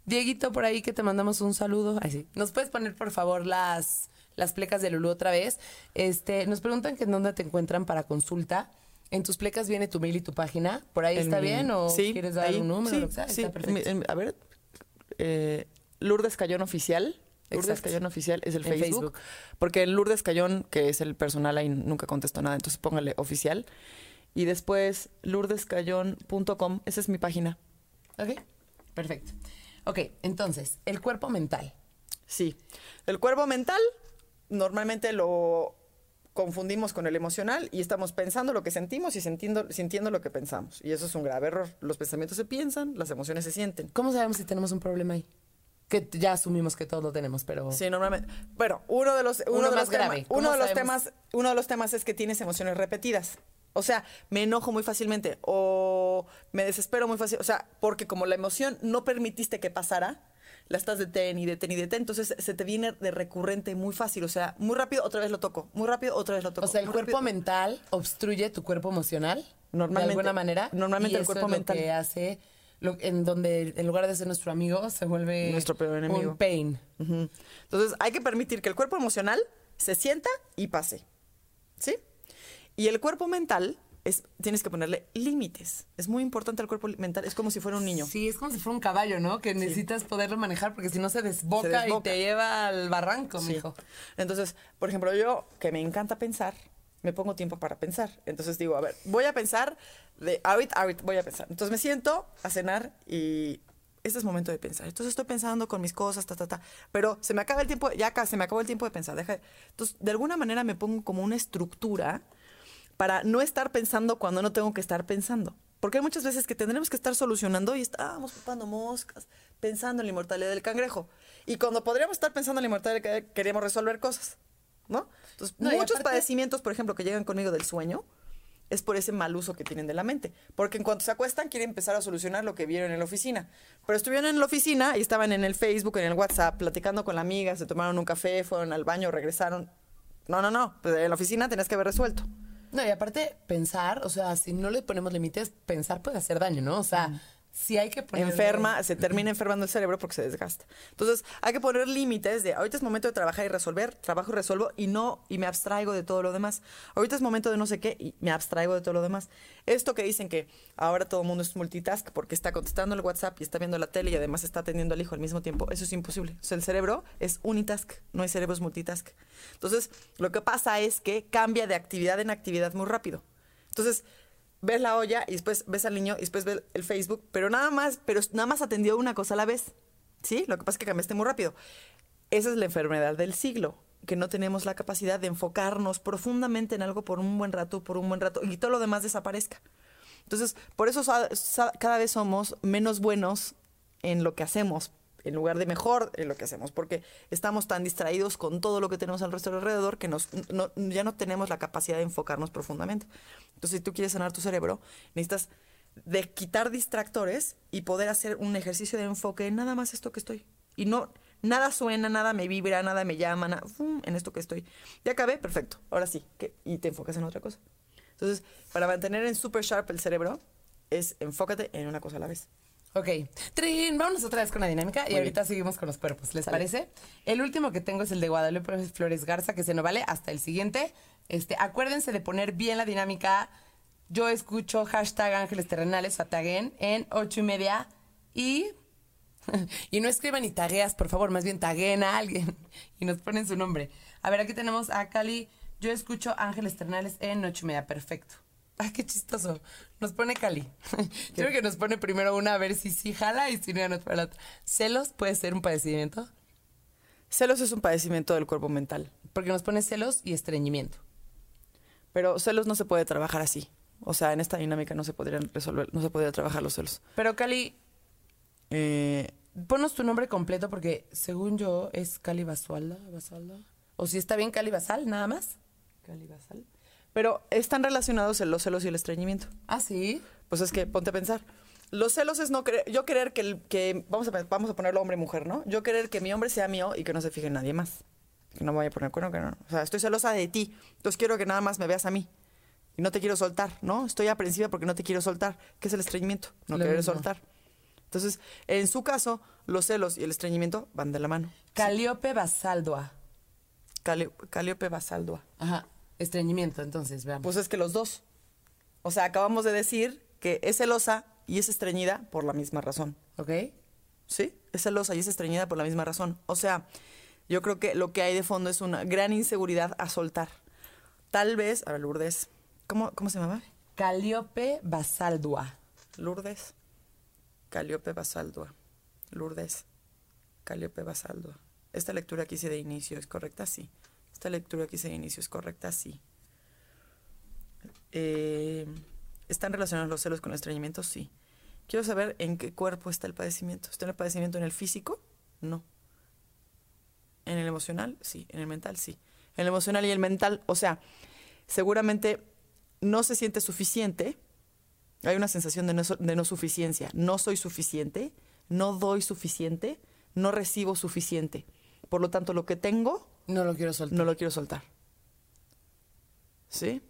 Dieguito, por ahí que te mandamos un saludo. Ay, sí. ¿Nos puedes poner, por favor, las, las plecas de Lulú otra vez? Este, nos preguntan que en dónde te encuentran para consulta. En tus plecas viene tu mail y tu página. ¿Por ahí En está mi- bien? ¿O sí, quieres dar ahí, un número? Sí, lo que sea? sí. Está perfecto. En mi- en- a ver, eh, Lourdes Cayón Oficial. Lourdes Exacto. Cayón Oficial es el Facebook, Facebook. Porque en Lourdes Cayón, que es el personal, ahí nunca contestó nada, entonces póngale oficial. Y después lourdescayón.com, esa es mi página. Ok, perfecto. Ok, entonces, el cuerpo mental. Sí. El cuerpo mental, normalmente lo confundimos con el emocional y estamos pensando lo que sentimos y sintiendo, sintiendo lo que pensamos. Y eso es un grave error. Los pensamientos se piensan, las emociones se sienten. ¿Cómo sabemos si tenemos un problema ahí? Que ya asumimos que todos lo tenemos, pero... Sí, normalmente. Bueno, uno de los, uno Uno de los. ¿Cómo uno de los temas, uno de los temas es que tienes emociones repetidas. O sea, me enojo muy fácilmente o me desespero muy fácil. O sea, porque como la emoción no permitiste que pasara, la estás detén y detén y detén, entonces se te viene de recurrente muy fácil. O sea, muy rápido otra vez lo toco, muy rápido otra vez lo toco. O sea, el muy cuerpo rápido. mental obstruye tu cuerpo emocional. Normalmente. De alguna manera. Normalmente y el eso cuerpo es lo mental. que hace. lo- en donde en lugar de ser nuestro amigo, se vuelve. Nuestro peor enemigo. Un pain. Entonces, hay que permitir que el cuerpo emocional se sienta y pase. ¿Sí? Y el cuerpo mental, es, tienes que ponerle límites. Es muy importante el cuerpo mental. Es como si fuera un niño. Sí, es como si fuera un caballo, ¿no? Que necesitas poderlo manejar porque si no se desboca, Se y desboca. te lleva al barranco, Sí. mijo. Entonces, por ejemplo, yo que me encanta pensar, me pongo tiempo para pensar. Entonces digo, a ver, voy a pensar de ahorita, ahorita voy a pensar. Entonces me siento a cenar y este es momento de pensar. Entonces estoy pensando con mis cosas, ta, ta, ta. Pero se me acaba el tiempo, ya acá se me acabó el tiempo de pensar. Deja, entonces, de alguna manera me pongo como una estructura para no estar pensando cuando no tengo que estar pensando. Porque hay muchas veces que tendremos que estar solucionando y estábamos ocupando moscas, pensando en la inmortalidad del cangrejo. Y cuando podríamos estar pensando en la inmortalidad del cangrejo, queríamos resolver cosas, ¿no? Entonces, No, muchos aparte- padecimientos, por ejemplo, que llegan conmigo del sueño, es por ese mal uso que tienen de la mente. Porque en cuanto se acuestan, quieren empezar a solucionar lo que vieron en la oficina. Pero estuvieron en la oficina y estaban en el Facebook, en el WhatsApp, platicando con la amiga, se tomaron un café, fueron al baño, regresaron. No, no, no. Pues en la oficina tenías que haber resuelto. No, y aparte, pensar, o sea, si no le ponemos límites, pensar puede hacer daño, ¿no? O sea, sí hay que poner. enferma, se termina enfermando el cerebro porque se desgasta. Entonces, hay que poner límites de ahorita es momento de trabajar y resolver, trabajo y resuelvo y no y me abstraigo de todo lo demás. Ahorita es momento de no sé qué y me abstraigo de todo lo demás. Esto que dicen que ahora todo el mundo es multitask porque está contestando el WhatsApp y está viendo la tele y además está atendiendo al hijo al mismo tiempo, eso es imposible. El cerebro es unitask, no hay cerebro es multitask. Entonces, lo que pasa es que cambia de actividad en actividad muy rápido. Entonces, ves la olla y después ves al niño y después ves el Facebook, pero nada más, pero nada más atendió una cosa a la vez. ¿Sí? Lo que pasa es que cambiaste muy rápido. Esa es la enfermedad del siglo, que no tenemos la capacidad de enfocarnos profundamente en algo por un buen rato, por un buen rato, y todo lo demás desaparezca. Entonces, por eso cada vez somos menos buenos en lo que hacemos, en lugar de mejor en lo que hacemos, porque estamos tan distraídos con todo lo que tenemos al resto alrededor que nos, no- ya no tenemos la capacidad de enfocarnos profundamente. Entonces, si tú quieres sanar tu cerebro, necesitas de quitar distractores y poder hacer un ejercicio de enfoque en nada más esto que estoy. Y no, nada suena, nada me vibra, nada me llama, nada, ¡fum! en esto que estoy. Ya acabé, perfecto. Ahora sí, ¿qué? y te enfocas en otra cosa. Entonces, para mantener en super sharp el cerebro, es enfócate en una cosa a la vez. Ok. Trin, vámonos otra vez con la dinámica y ahorita seguimos con los cuerpos. ¿Les Sale. parece? El último que tengo es el de Guadalupe Flores Garza, que se nos vale hasta el siguiente. Este, acuérdense de poner bien la dinámica. Yo escucho hashtag Ángeles Terrenales, o taguen en ocho y media y. Y no escriban ni tagueas, por favor, más bien taguen a alguien y nos ponen su nombre. A ver, aquí tenemos a Cali. Yo escucho Ángeles Terrenales en ocho y media. Perfecto. Ay, qué chistoso. Nos pone Cali. Creo que nos pone primero una a ver si sí jala y si no, ya nos pone la otra. ¿Celos puede ser un padecimiento? Celos es un padecimiento del cuerpo mental, Porque nos pone celos y estreñimiento. pero celos no se puede trabajar así. O sea, en esta dinámica no se podrían resolver, no se podría trabajar los celos. Pero Cali, Eh, ponos tu nombre completo porque según yo es Cali Basualda, Basalda. O si está bien Cali Basal, nada más. Cali Basal. Pero están relacionados los celos y el estreñimiento. Ah, sí. Pues es que ponte a pensar. Los celos es no querer, yo querer que, el, que vamos, a, vamos a ponerlo hombre-mujer, ¿no? Yo querer que mi hombre sea mío y que no se fije en nadie más. Que no me vaya a poner cuerno, que no. O sea, estoy celosa de ti. Entonces quiero que nada más me veas a mí. Y no te quiero soltar, ¿no? Estoy aprensiva porque no te quiero soltar. ¿Qué es el estreñimiento? No Lo querer soltar. Entonces, en su caso, los celos y el estreñimiento van de la mano. Caliope Basaldua. Calio- Caliope basaldua. Ajá. Estreñimiento, entonces, veamos. Pues es que los dos. O sea, acabamos de decir que es celosa y es estreñida por la misma razón. ¿Ok? ¿Sí? Es celosa y es estreñida por la misma razón. O sea, yo creo que lo que hay de fondo es una gran inseguridad a soltar. Tal vez, a ver, Lourdes. ¿Cómo, cómo se llama? Caliope Basaldua. Lourdes. Caliope basaldua. Lourdes. Caliope basaldua. Esta lectura que hice de inicio es correcta, sí. Esta lectura que hice de inicio es correcta, sí. Eh, ¿Están relacionados los celos con el estreñimiento? Sí. Quiero saber en qué cuerpo está el padecimiento. ¿Está el padecimiento en el físico? No. ¿En el emocional? Sí. ¿En el mental? Sí. En el emocional y el mental, o sea, seguramente no se siente suficiente. Hay una sensación de no, de no suficiencia. No soy suficiente, no doy suficiente, no recibo suficiente. Por lo tanto, lo que tengo... No lo quiero soltar. No lo quiero soltar. ¿Sí?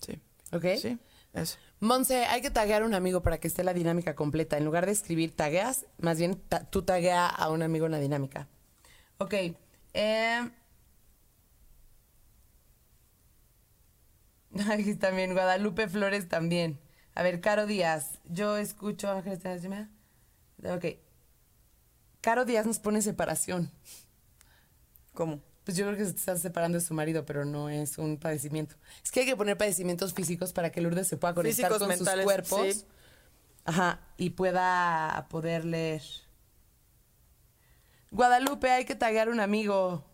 Sí. ¿Ok? Sí, eso. Monse, hay que taguear a un amigo para que esté la dinámica completa. En lugar de escribir tagueas, más bien ta- tú taguea a un amigo en la dinámica. Ok. eh, Aquí también, Guadalupe Flores también. A ver, Caro Díaz. Yo escucho Ángeles. Ok. Caro Díaz nos pone separación. ¿Cómo? Pues yo creo que se está separando de su marido, pero no es un padecimiento. Es que hay que poner padecimientos físicos para que Lourdes se pueda conectar Físicos, con mentales, sus cuerpos. sí. Ajá, y pueda poder leer. Guadalupe, hay que taguear un amigo.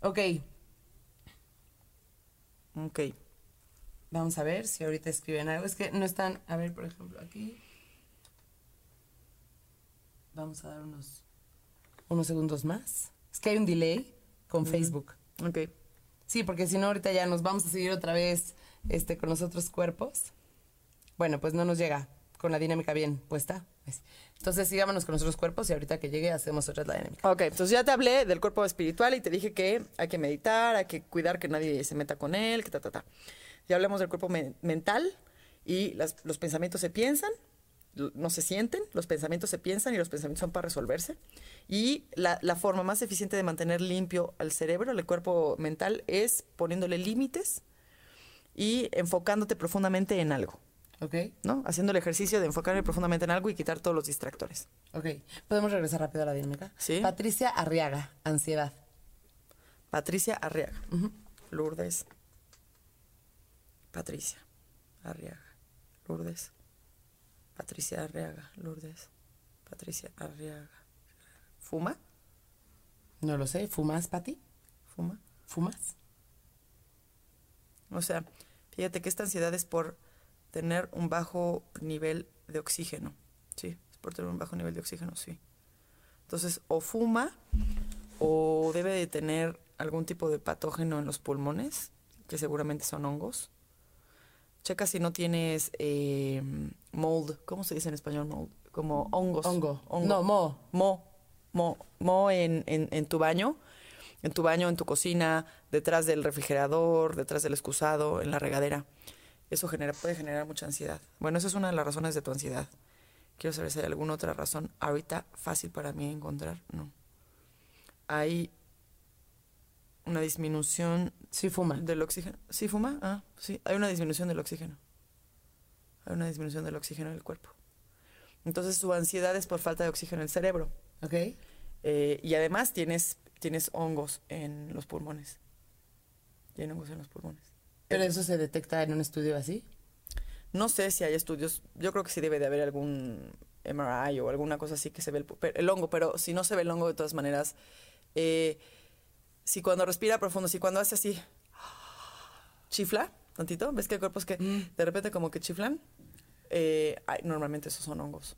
Ok, Ok. vamos a ver si ahorita escriben algo. Es que no están, a ver, por ejemplo, aquí. Vamos a dar unos, unos segundos más. Es que hay un delay con Facebook. Ok. Sí, porque si no ahorita ya nos vamos a seguir otra vez este, con los otros cuerpos. Bueno, pues no nos llega con la dinámica bien puesta. Pues, Entonces sigámonos con nuestros cuerpos y ahorita que llegue hacemos otra la dinámica. Ok, entonces ya te hablé del cuerpo espiritual y te dije que hay que meditar, hay que cuidar que nadie se meta con él, que ta, ta, ta. Ya hablamos del cuerpo men- mental y las- los pensamientos se piensan, no se sienten, los pensamientos se piensan y los pensamientos son para resolverse. Y la, la forma más eficiente de mantener limpio al cerebro, el cuerpo mental, es poniéndole límites y enfocándote profundamente en algo, ¿Ok? ¿no? Haciendo el ejercicio de enfocarme profundamente en algo y quitar todos los distractores. Ok. ¿Podemos regresar rápido a la dinámica? Sí. Patricia Arriaga, ansiedad. Patricia Arriaga. Lourdes. Patricia Arriaga. Lourdes. Patricia Arriaga. Lourdes. Patricia Arriaga. ¿Fuma? No lo sé. ¿Fumas, Pati? ¿Fuma? ¿Fumas? O sea, fíjate que esta ansiedad es por tener un bajo nivel de oxígeno. Sí, es por tener un bajo nivel de oxígeno, sí. Entonces, o fuma o debe de tener algún tipo de patógeno en los pulmones, que seguramente son hongos. Checa si no tienes eh, mold. ¿Cómo se dice en español mold? Como hongos. Hongo. No, mo. Mo. Mo. Mo en, en, en tu baño. En tu baño, en tu cocina, detrás del refrigerador, detrás del excusado, en la regadera. Eso genera, puede generar mucha ansiedad. Bueno, esa es una de las razones de tu ansiedad. Quiero saber si hay alguna otra razón. Ahorita fácil para mí encontrar. No. Hay una disminución Sí, fuma. del oxígeno. ¿Sí fuma? Ah, sí. Hay una disminución del oxígeno. Hay una disminución del oxígeno en el cuerpo. Entonces su ansiedad es por falta de oxígeno en el cerebro. ¿Ok? Eh, y además tienes, tienes hongos en los pulmones. Tiene hongos en los pulmones. ¿Pero eso se detecta en un estudio así? No sé si hay estudios, yo creo que sí debe de haber algún MRI o alguna cosa así que se ve el, el hongo, pero si no se ve el hongo de todas maneras, eh, si cuando respira profundo, si cuando hace así, chifla tantito, ¿ves que hay cuerpos que de repente como que chiflan? Eh, ay, normalmente esos son hongos.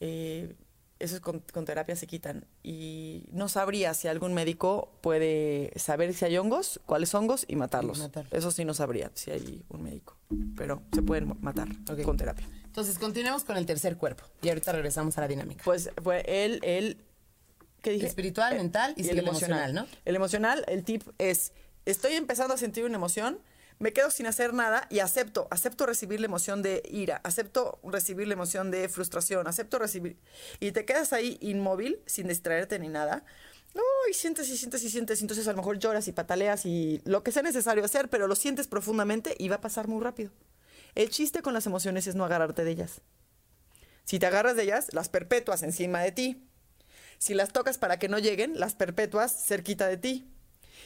Eh, esos con, con terapia se quitan. Y no sabría si algún médico puede saber si hay hongos, cuáles hongos y matarlos. Y. Eso sí no sabría si hay un médico. Pero se pueden matar con terapia. Entonces, continuemos con el tercer cuerpo. Y ahorita regresamos a la dinámica. Pues, pues él, él, ¿qué dije? Espiritual, Eh, mental y sigue el emocional, ¿no? El emocional, el tip es, estoy empezando a sentir una emoción, me quedo sin hacer nada y acepto, acepto recibir la emoción de ira, acepto recibir la emoción de frustración, acepto recibir... Y te quedas ahí inmóvil, sin distraerte ni nada. Uy, sientes y sientes y sientes, entonces a lo mejor lloras y pataleas y lo que sea necesario hacer, pero lo sientes profundamente y va a pasar muy rápido. El chiste con las emociones es no agarrarte de ellas. Si te agarras de ellas, las perpetuas encima de ti. Si las tocas para que no lleguen, las perpetuas cerquita de ti.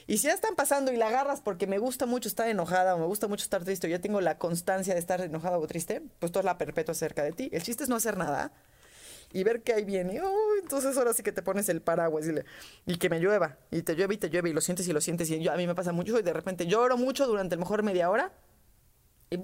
Y si ya están pasando y la agarras porque me gusta mucho estar enojada o me gusta mucho estar triste o ya tengo la constancia de estar enojada o triste, pues tú la perpetua cerca de ti. El chiste es no hacer nada y ver que. Y uy, entonces ahora sí que te pones el paraguas y, le- y que me llueva. Y te llueve y te llueve y lo sientes y lo sientes. Y yo, a mí me pasa mucho y de repente lloro mucho durante lo mejor media hora. Y.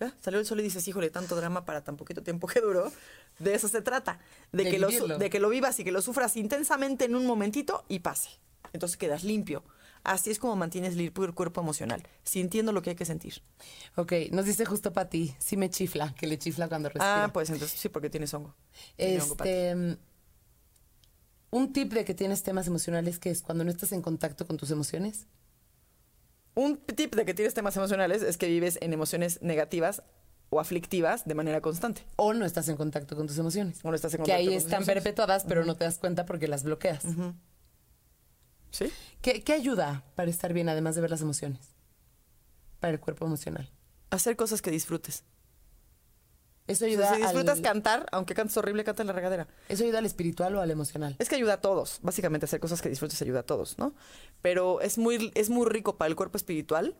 ya, salió el sol y dices, híjole, tanto drama para tan poquito tiempo que duró. De eso se trata. De, De que, lo, de que lo vivas y que lo sufras intensamente en un momentito y pase. Entonces quedas limpio. Así es como mantienes limpio el cuerpo emocional, sintiendo lo que hay que sentir. Ok, nos dice justo Pati, sí me chifla, que le chifla cuando respira. Ah, pues entonces sí, porque tienes hongo. Tiene hongo. Este, mm, un tip de que tienes temas emocionales que es cuando no estás en contacto con tus emociones. Un tip de que tienes temas emocionales es que vives en emociones negativas o aflictivas de manera constante. O no estás en contacto con tus emociones. O no estás en que contacto ahí con tus están perpetuadas, pero no te das cuenta porque las bloqueas. ¿Sí? ¿Qué, qué ayuda para estar bien, además de ver las emociones? Para el cuerpo emocional. Hacer cosas que disfrutes. Eso O sea, ayuda, si disfrutas al, cantar, aunque cantes horrible, canta en la regadera. eso ayuda al espiritual o al emocional. Es que ayuda a todos. Básicamente hacer cosas que disfrutes ayuda a todos, ¿no? Pero es muy, es muy rico para el cuerpo espiritual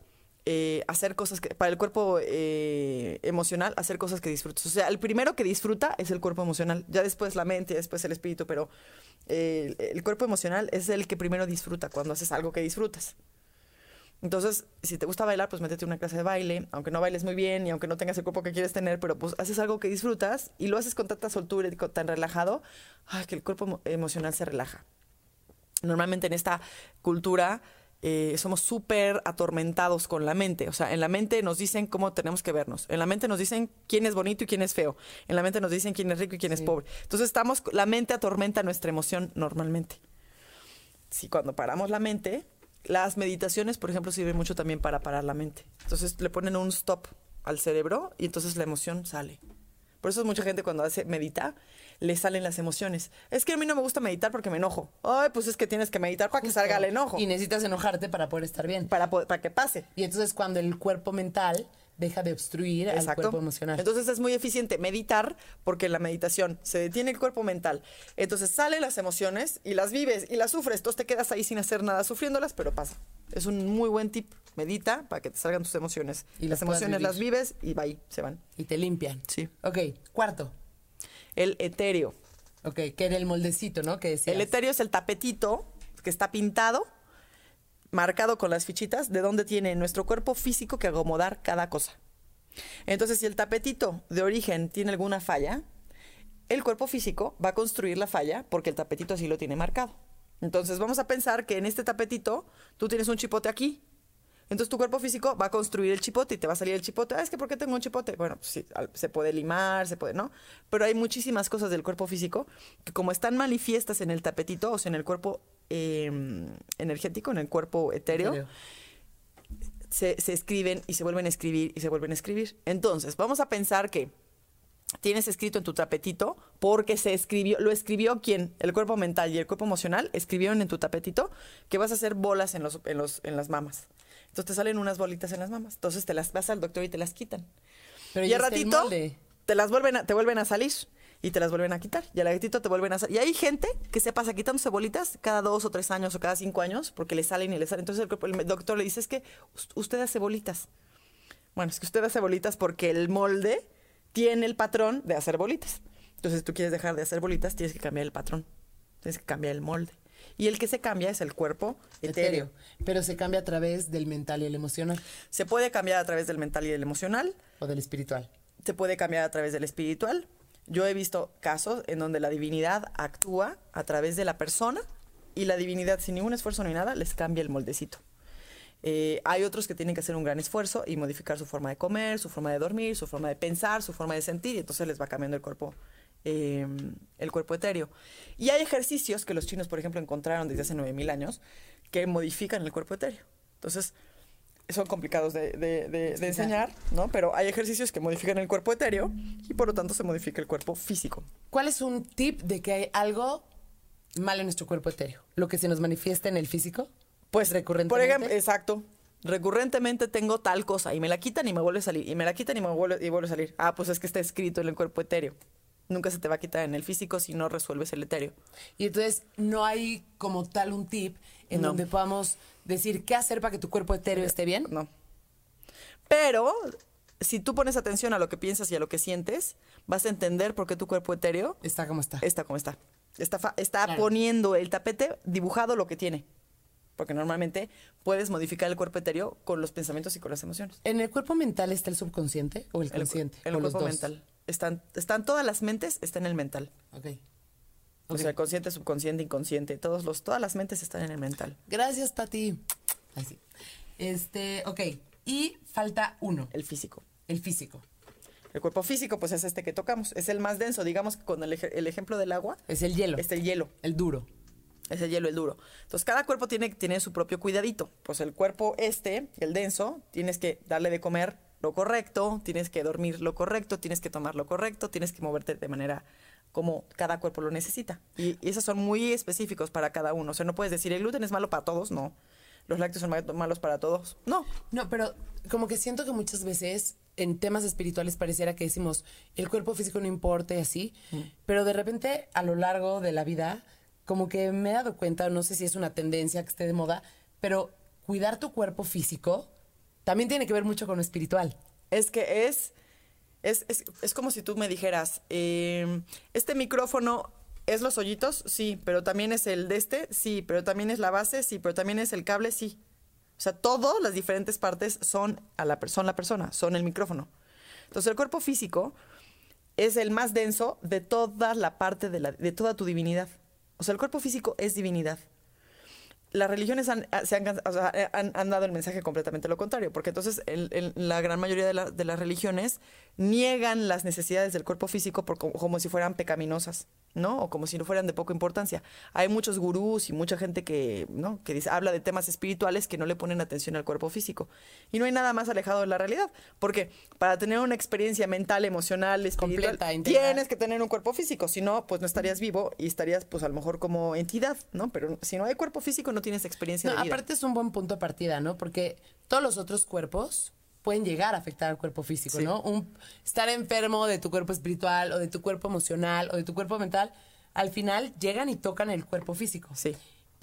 eh, hacer cosas que, para el cuerpo eh, emocional, hacer cosas que disfrutes. O sea, el primero que disfruta es el cuerpo emocional. Ya después la mente, ya después el espíritu, pero eh, el, el cuerpo emocional es el que primero disfruta cuando haces algo que disfrutas. Entonces, si te gusta bailar, pues métete una clase de baile, aunque no bailes muy bien y aunque no tengas el cuerpo que quieres tener, pero pues haces algo que disfrutas y lo haces con tanta soltura y con- tan relajado, ay, que el cuerpo emo- emocional se relaja. Normalmente en esta cultura eh, somos súper atormentados con la mente. O sea, en la mente nos dicen cómo tenemos que vernos. En la mente nos dicen quién es bonito y quién es feo. En la mente nos dicen quién es rico y quién es pobre. Entonces estamos, la mente atormenta nuestra emoción normalmente si cuando paramos la mente, las meditaciones, por ejemplo, sirven mucho también para parar la mente. Entonces le ponen un stop al cerebro y entonces la emoción sale. Por eso mucha gente cuando hace medita, le salen las emociones. Es que a mí no me gusta meditar porque me enojo. Ay, pues es que tienes que meditar para que salga el enojo. Y necesitas enojarte para poder estar bien. Para, para que pase. Y entonces cuando el cuerpo mental deja de obstruir al Exacto. cuerpo emocional. Entonces es muy eficiente meditar porque en la meditación se detiene el cuerpo mental. Entonces salen las emociones y las vives y las sufres. Entonces te quedas ahí sin hacer nada sufriéndolas, pero pasa. Es un muy buen tip. Medita para que te salgan tus emociones. Y las emociones las vives y bye, se van. y te limpian. Sí. Ok, cuarto. El etéreo. Ok, que era el moldecito, ¿no? Que decías. El etéreo es el tapetito que está pintado, marcado con las fichitas de dónde tiene nuestro cuerpo físico que acomodar cada cosa. Entonces, si el tapetito de origen tiene alguna falla, el cuerpo físico va a construir la falla porque el tapetito así lo tiene marcado. Entonces, vamos a pensar que en este tapetito tú tienes un chipote aquí. Entonces tu cuerpo físico va a construir el chipote y te va a salir el chipote. Ah, es que ¿por qué tengo un chipote? Bueno, pues sí, se puede limar, se puede, ¿no? Pero hay muchísimas cosas del cuerpo físico que como están manifiestas en el tapetito, o sea, en el cuerpo eh, energético, en el cuerpo etéreo, Etéreo. se, se escriben y se vuelven a escribir y se vuelven a escribir. Entonces, vamos a pensar que tienes escrito en tu tapetito porque se escribió, lo escribió quién, el cuerpo mental y el cuerpo emocional escribieron en tu tapetito que vas a hacer bolas en, los, en, los, en las mamas. Entonces te salen unas bolitas en las mamas. Entonces te las vas al doctor y te las quitan. Pero y al ratito te las vuelven a, te vuelven a salir y te las vuelven a quitar. Y al ratito te vuelven a salir. Y hay gente que se pasa quitándose bolitas cada dos o tres años o cada cinco años porque le salen y le salen. Entonces el, doctor le dice es que us- usted hace bolitas. Bueno, es que usted hace bolitas porque el molde tiene el patrón de hacer bolitas. Entonces, si tú quieres dejar de hacer bolitas, tienes que cambiar el patrón. Tienes que cambiar el molde. Y el que se cambia es el cuerpo etéreo. Etéreo. Pero se cambia a través del mental y el emocional. Se puede cambiar a través del mental y del emocional. O del espiritual. Se puede cambiar a través del espiritual. Yo he visto casos en donde la divinidad actúa a través de la persona y la divinidad, sin ningún esfuerzo ni nada, les cambia el moldecito. Eh, hay otros que tienen que hacer un gran esfuerzo y modificar su forma de comer, su forma de dormir, su forma de pensar, su forma de sentir, y entonces les va cambiando el cuerpo, eh, el cuerpo etéreo. Y hay ejercicios que los chinos, por ejemplo, encontraron desde hace 9000 años que modifican el cuerpo etéreo. Entonces, son complicados de, de- de- de enseñar, ¿no? Pero hay ejercicios que modifican el cuerpo etéreo y por lo tanto se modifica el cuerpo físico. ¿Cuál es un tip de que hay algo mal en nuestro cuerpo etéreo? Lo que se nos manifiesta en el físico. Pues Por recurrentemente. ejemplo, exacto. Recurrentemente tengo tal cosa y me la quitan y me vuelve a salir. Y me la quitan y me vuelve, y vuelve a salir. Ah, pues es que está escrito en el cuerpo etéreo. Nunca se te va a quitar en el físico si no resuelves el etéreo. Y entonces no hay como tal un tip en No. donde podamos decir qué hacer para que tu cuerpo etéreo esté bien. No. Pero si tú pones atención a lo que piensas y a lo que sientes, vas a entender por qué tu cuerpo etéreo Está como está. está como está. Está, está Claro. poniendo el tapete dibujado lo que tiene. Porque normalmente puedes modificar el cuerpo etéreo con los pensamientos y con las emociones. ¿En el cuerpo mental está el subconsciente o el El consciente? El, o los cuerpo dos? mental. Están, están todas las mentes, está en el mental. Ok. O Ok. sea, el consciente, subconsciente, inconsciente, todos los, todas las mentes están en el mental. Gracias, Pati. Ay, sí. Este, ok. Y falta uno, El físico. el físico. El cuerpo físico, pues es este que tocamos. Es el más denso. Digamos que con el, ej- el ejemplo del agua, Es el hielo. es el hielo. El duro. Es el hielo, el duro. Entonces, cada cuerpo tiene, tiene su propio cuidadito. Pues el cuerpo este, el denso, tienes que darle de comer lo correcto, tienes que dormir lo correcto, tienes que tomar lo correcto, tienes que moverte de manera como cada cuerpo lo necesita. Y, y esos son muy específicos para cada uno. O sea, no puedes decir, el gluten es malo para todos, no. Los lácteos son ma- malos para todos, no. No, pero como que siento que muchas veces en temas espirituales pareciera que decimos el cuerpo físico no importa y así, pero de repente a lo largo de la vida, como que me he dado cuenta, no sé si es una tendencia que esté de moda, pero cuidar tu cuerpo físico también tiene que ver mucho con lo espiritual. Es que es, es, es, es como si tú me dijeras, eh, este micrófono es los hoyitos, sí, pero también es el de este, sí, pero también es la base, sí, pero también es el cable, sí. O sea, todas las diferentes partes son, a la, son la persona, son el micrófono. Entonces el cuerpo físico es el más denso de toda la parte de, la, de toda tu divinidad. O sea, el cuerpo físico es divinidad las religiones han, ah, se han, can- o sea, eh, han, han dado el mensaje completamente lo contrario, porque entonces el- el- la gran mayoría de, la- de las religiones niegan las necesidades del cuerpo físico por, como, como si fueran pecaminosas, ¿no? O como si no fueran de poca importancia. Hay muchos gurús y mucha gente que, ¿no? que dice, habla de temas espirituales que no le ponen atención al cuerpo físico. Y no hay nada más alejado de la realidad, porque para tener una experiencia mental, emocional, espiritual, Completa, tienes que tener un cuerpo físico, si no, pues no estarías vivo y estarías pues a lo mejor como entidad, ¿no? Pero si no hay cuerpo físico no tienes experiencia No, de vida. aparte es un buen punto de partida, ¿no? Porque todos los otros cuerpos pueden llegar a afectar al cuerpo físico, Sí. ¿no? Un, estar enfermo de tu cuerpo espiritual o de tu cuerpo emocional o de tu cuerpo mental, al final llegan y tocan el cuerpo físico. Sí.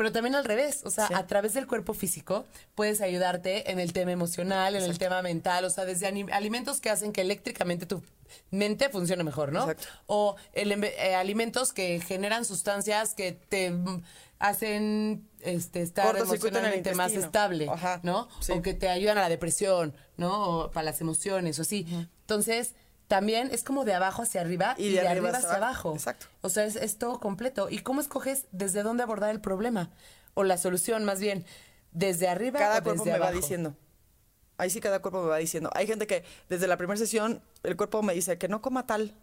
Pero también al revés, o sea, Sí. a través del cuerpo físico puedes ayudarte en el tema emocional, en el tema mental, o sea, desde alimentos que hacen que eléctricamente tu mente funcione mejor, ¿no? Exacto. O el embe- eh, alimentos que generan sustancias que te mm, hacen este, estar emocionalmente más estable, Ajá, ¿no? sí. O que te ayudan a la depresión, ¿no? O para las emociones, o así. Entonces, también es como de abajo hacia arriba y, de, arriba, hacia abajo. Exacto. O sea, es, es todo completo. ¿Y cómo escoges desde dónde abordar el problema? O la solución, más bien. ¿Desde arriba Cada o cuerpo desde me va diciendo. Ahí sí cada cuerpo me va diciendo. Hay gente que desde la primera sesión el cuerpo me dice que no coma tal.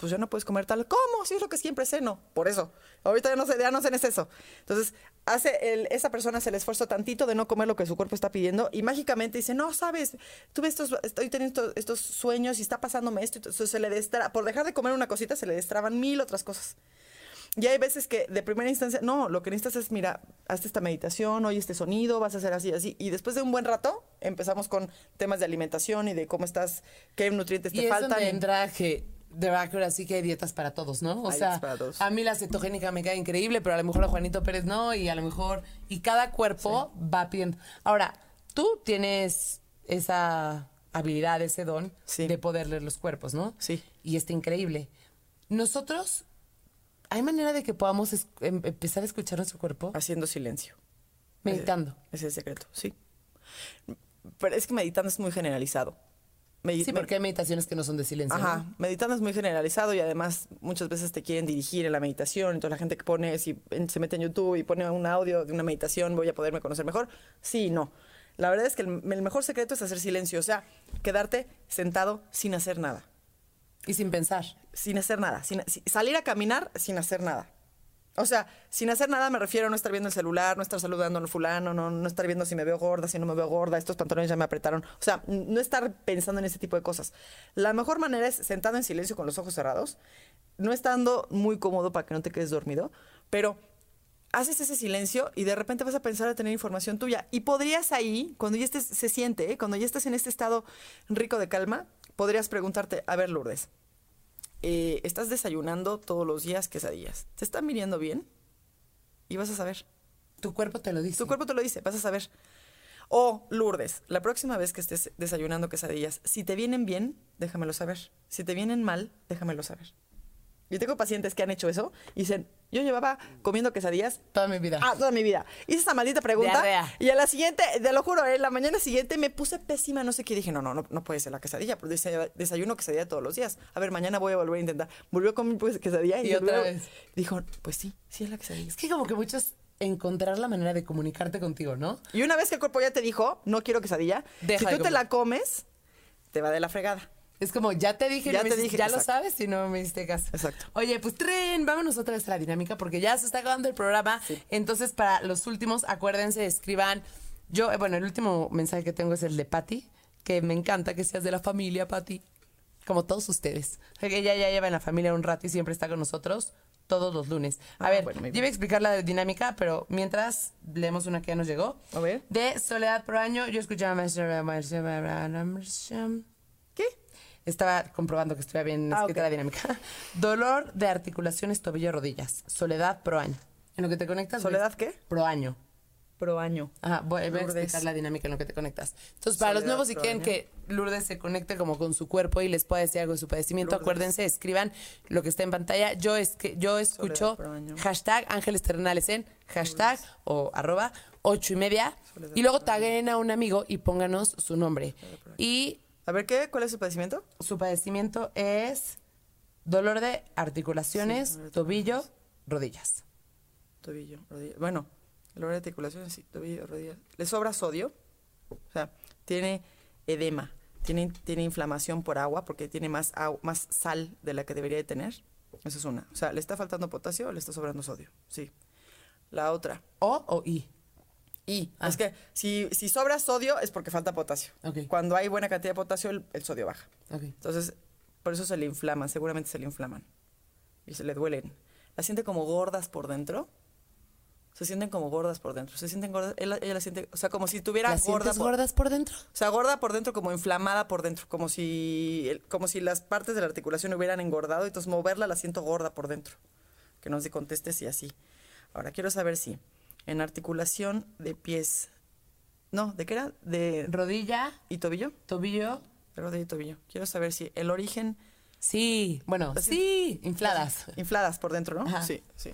Pues ya no puedes comer tal. ¿Cómo? Si es lo que siempre ceno. Por eso. Ahorita ya no sé, ya no sé es eso. Entonces, hace el- esa persona hace el esfuerzo tantito de no comer lo que su cuerpo está pidiendo y mágicamente dice, no, sabes, tuve estos, estoy teniendo estos, estos sueños y está pasándome esto. Entonces se le destra, por dejar de comer una cosita se le destraban mil otras cosas. Y hay veces que de primera instancia, no, lo que necesitas es, mira, hazte esta meditación, oye este sonido, vas a hacer así, así. Y después de un buen rato, empezamos con temas de alimentación y de cómo estás, qué nutrientes Y te es faltan. donde y- entra que de verdad que ahora sí que hay dietas para todos, ¿no? O Hay sea, a mí la cetogénica me queda increíble, pero a lo mejor a Juanito Pérez no, y a lo mejor, y cada cuerpo va pidiendo. Ahora, tú tienes esa habilidad, ese don Sí. de poder leer los cuerpos, ¿no? Sí. Y está increíble. Nosotros, ¿hay manera de que podamos em- empezar a escuchar nuestro cuerpo? Haciendo silencio. Meditando. Ese es el secreto, sí. Pero es que meditando es muy generalizado. Medi- Sí, porque hay meditaciones que no son de silencio. ¿no? Ajá, meditando es muy generalizado y además muchas veces te quieren dirigir en la meditación. Entonces la gente que pone, si se mete en YouTube y pone un audio de una meditación, voy a poderme conocer mejor. Sí, no. La verdad es que el, el mejor secreto es hacer silencio, o sea, quedarte sentado sin hacer nada. Y sin pensar. Sin hacer nada. Sin, si- salir a caminar sin hacer nada. O sea, sin hacer nada me refiero a no estar viendo el celular, no estar saludando al fulano, no, no estar viendo si me veo gorda, si no me veo gorda, estos pantalones ya me apretaron. O sea, no estar pensando en ese tipo de cosas. La mejor manera es sentado en silencio con los ojos cerrados, no estando muy cómodo para que no te quedes dormido, pero haces ese silencio y de repente vas a pensar a tener información tuya. Y podrías ahí, cuando ya se siente, ¿eh? cuando ya estés en este estado rico de calma, podrías preguntarte, a ver, Lourdes, eh, estás desayunando todos los días quesadillas. ¿Te están viniendo bien? Y vas a saber. Tu cuerpo te lo dice. Tu cuerpo te lo dice, vas a saber. O Lourdes, la próxima vez que estés desayunando quesadillas, si te vienen bien, déjamelo saber. Si te vienen mal, déjamelo saber. Yo tengo pacientes que han hecho eso y dicen, yo llevaba comiendo quesadillas Toda mi vida. Ah, toda mi vida. Hice esa maldita pregunta. Diarrea. Y a la siguiente, te lo juro, en la mañana siguiente me puse pésima, no sé qué. Dije, no, no, no, no puede ser la quesadilla, pero desa- desayuno quesadilla todos los días. A ver, mañana voy a volver a intentar. Volvió a comer pues, quesadilla y, Y otra vez. Dijo, pues sí, sí es la quesadilla. Es que como que muchos encontrar la manera de comunicarte contigo, ¿no? Y una vez que el cuerpo ya te dijo, no quiero quesadilla, Deja si tú te la comes, te va de la fregada. Es como, ya te dije, Ya no te dije, ya lo sabes y no me hiciste caso. Exacto. Oye, pues tren, vámonos otra vez a la dinámica porque ya se está acabando el programa. Entonces, para los últimos, acuérdense, escriban. Yo, eh, bueno, el último mensaje que tengo es el de Patty, que me encanta que seas de la familia, Patty. Como todos ustedes. O sea, que ella ya lleva en la familia un rato y siempre está con nosotros todos los lunes. A Ah, ver, bueno, yo iba a explicar la dinámica, pero mientras leemos una que ya nos llegó. A ver. De Soledad por año, yo escuchaba... Estaba comprobando que estuviera bien Ah, escrita la dinámica. Dolor de articulaciones tobillo-rodillas. Soledad pro año. En lo que te conectas. ¿Soledad qué? Pro año. Pro año. Ajá, voy, voy a explicar la dinámica en lo que te conectas. Entonces, para los nuevos, si quieren año. que Lourdes se conecte como con su cuerpo y les pueda decir algo de su padecimiento, Lourdes. acuérdense, escriban lo que está en pantalla. Yo es que yo escucho hashtag Ángeles Terrenales en hashtag o arroba ocho y media. Soledad Y luego taguen a un amigo y pónganos su nombre. Y A ver, ¿qué? ¿Cuál es su padecimiento? su padecimiento es dolor de articulaciones, Sí, tobillo, rodillas. Tobillo, rodilla. Bueno, dolor de articulaciones, sí, tobillo, rodilla. Le sobra sodio. O sea, tiene edema. Tiene, tiene inflamación por agua porque tiene más, más sal de la que debería de tener. Esa es una. O sea, ¿le está faltando potasio o le está sobrando sodio? Sí. La otra. O o I. Y Ah. es que si, si sobra sodio es porque falta potasio. Cuando hay buena cantidad de potasio, el, el sodio baja. Entonces, por eso se le inflaman, seguramente se le inflaman. Y se le duelen. ¿La siente como gordas por dentro? Se sienten como gordas por dentro. Se sienten gordas. Ella, ella la siente, o sea, como si tuviera ¿Las gorda por, gordas por dentro? O sea, gorda por dentro, como inflamada por dentro. Como si, como si las partes de la articulación hubieran engordado. Y entonces moverla la siento gorda por dentro. Que no se conteste si así. Ahora, quiero saber si en articulación de pies. No, ¿de qué era? De Rodilla, y tobillo. tobillo. De rodilla y tobillo. Quiero saber si el origen Sí, bueno, sí, infladas. Infladas por dentro, ¿no? Ajá. Sí, sí.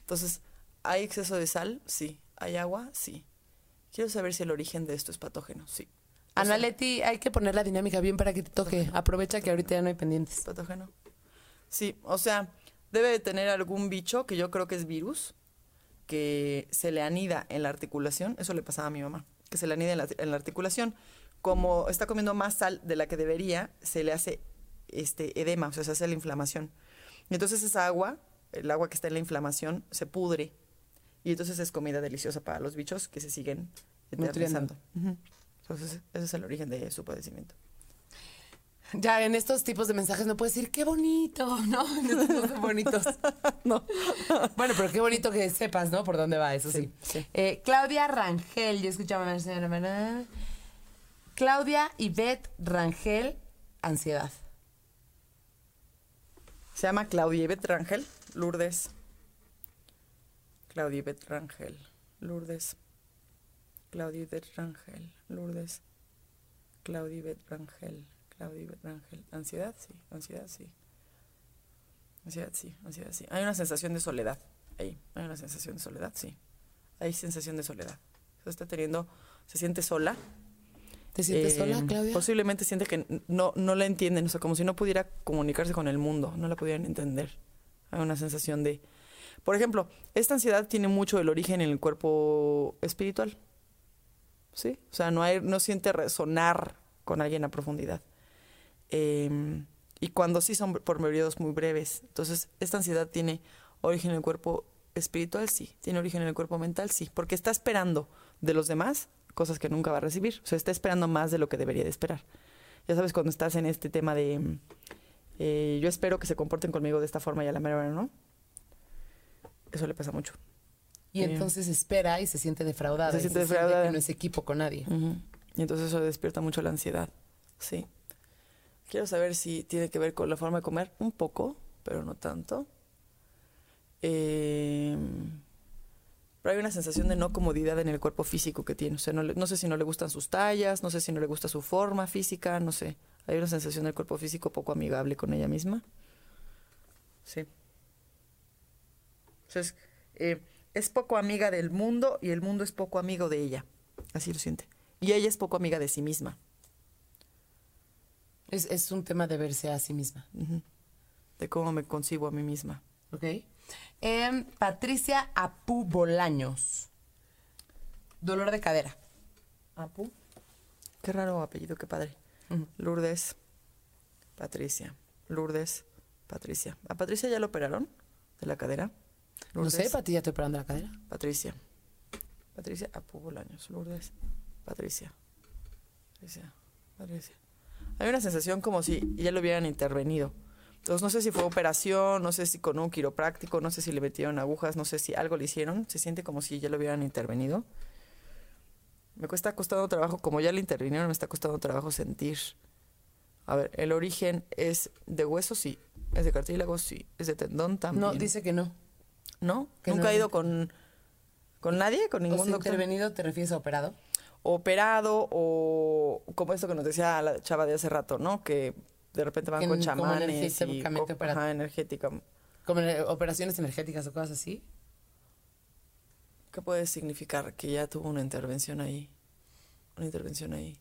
Entonces, ¿hay exceso de sal? Sí. ¿Hay agua? Sí. Quiero saber si el origen de esto es patógeno. Sí. O Ana sea, Leti, hay que poner la dinámica bien para que te toque. Aprovecha que ahorita ya no hay pendientes. ¿Patógeno? Sí, o sea, debe de tener algún bicho, que yo creo que es virus, que se le anida en la articulación. Eso le pasaba a mi mamá, que se le anida en la, en la articulación. Como está comiendo más sal de la que debería, se le hace este edema, o sea, se hace la inflamación. Y entonces esa agua, el agua que está en la inflamación, se pudre. Y entonces es comida deliciosa para los bichos que se siguen eternizando. Entonces, ese es el origen de su padecimiento. Ya en estos tipos de mensajes no puedes decir qué bonito, ¿no? No son bonitos. No. Bueno, pero qué bonito que sepas, ¿no? Por dónde va, eso sí. Sí, sí. Eh, Claudia Rangel, yo escuchaba a señora. Claudia Ivette Rangel, ansiedad. Se llama Claudia Ivette Rangel, Lourdes. Claudia Ivette Rangel, Lourdes. Claudia Ivette Rangel, Lourdes. Claudia Ivette Rangel, Claudia Ivette Rangel. ¿Ansiedad? Sí, ansiedad, sí. Ansiedad, sí, ansiedad, sí. Hay una sensación de soledad. Ahí, hay una sensación de soledad, sí. Hay sensación de soledad. Se está teniendo, se siente sola. ¿Te sientes Eh, sola, Claudia? Posiblemente siente que no, no la entienden, o sea, como si no pudiera comunicarse con el mundo, no la pudieran entender. Hay una sensación de... Por ejemplo, esta ansiedad tiene mucho el origen en el cuerpo espiritual. ¿Sí? O sea, no, hay, no siente resonar con alguien a profundidad. Eh, y cuando sí son por periodos muy breves. Entonces, esta ansiedad tiene origen en el cuerpo espiritual, sí. Tiene origen en el cuerpo mental, sí. Porque está esperando de los demás cosas que nunca va a recibir. O sea, está esperando más de lo que debería de esperar. Ya sabes, cuando estás en este tema de... mm, eh, yo espero que se comporten conmigo de esta forma y a la mera hora no. Eso le pasa mucho. y entonces espera y se siente defraudada. Se siente siente defraudada. que no es equipo con nadie. Y entonces eso despierta mucho la ansiedad. Sí. Quiero saber si tiene que ver con la forma de comer, un poco, pero no tanto. Eh, pero hay una sensación de no comodidad en el cuerpo físico que tiene. O sea, no sé si no le gustan sus tallas, no sé si no le gusta su forma física, no sé. Hay una sensación del cuerpo físico poco amigable con ella misma. Sí. Entonces, eh, es poco amiga del mundo y el mundo es poco amigo de ella. Así lo siente. Y ella es poco amiga de sí misma. Es, es un tema de verse a sí misma. De cómo me concibo a mí misma. ¿Ok? Em, Patricia Apu Bolaños. Dolor de cadera. Apu. Qué raro apellido, qué padre. Lourdes. Patricia. Lourdes. Patricia. ¿A Patricia ya lo operaron? ¿De la cadera? No sé, Pati, ya estoy operando la cadera. Patricia. Patricia Apu Bolaños. Lourdes. Patricia. Patricia. Patricia. Hay una sensación como si ya lo hubieran intervenido. Entonces no sé si fue operación, no sé si con un quiropráctico, no sé si le metieron agujas, no sé si algo le hicieron. Se siente como si ya lo hubieran intervenido. Me cuesta costando trabajo, como ya le intervinieron, me está costando trabajo sentir. A ver, el origen es de hueso, sí. Es de cartílago, sí. Es de tendón también. No, dice que no. ¿No? que ¿Nunca no. ha ido con, con nadie? ¿Con O ningún sea, doctor? intervenido te refieres a operado. Operado o como esto que nos decía la chava de hace rato, ¿no? Que de repente van Que con chamanes y ajá, energética. Como eh, operaciones energéticas o cosas así. ¿Qué puede significar que ya tuvo una intervención ahí? Una intervención ahí.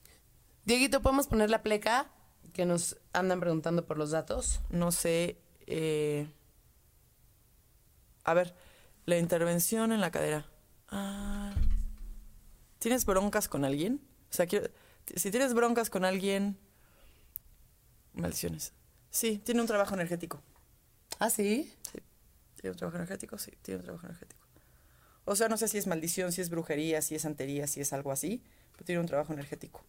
Dieguito, ¿podemos poner la pleca? Que nos andan preguntando por los datos. No sé. eh, A ver, la intervención en la cadera. Ah, ¿Tienes broncas con alguien? O sea, quiero- si tienes broncas con alguien. Maldiciones. Sí, tiene un trabajo energético. Ah, sí. ¿Tiene un trabajo energético? Sí, tiene un trabajo energético. O sea, no sé si es maldición, si es brujería, si es santería, si es algo así, pero tiene un trabajo energético.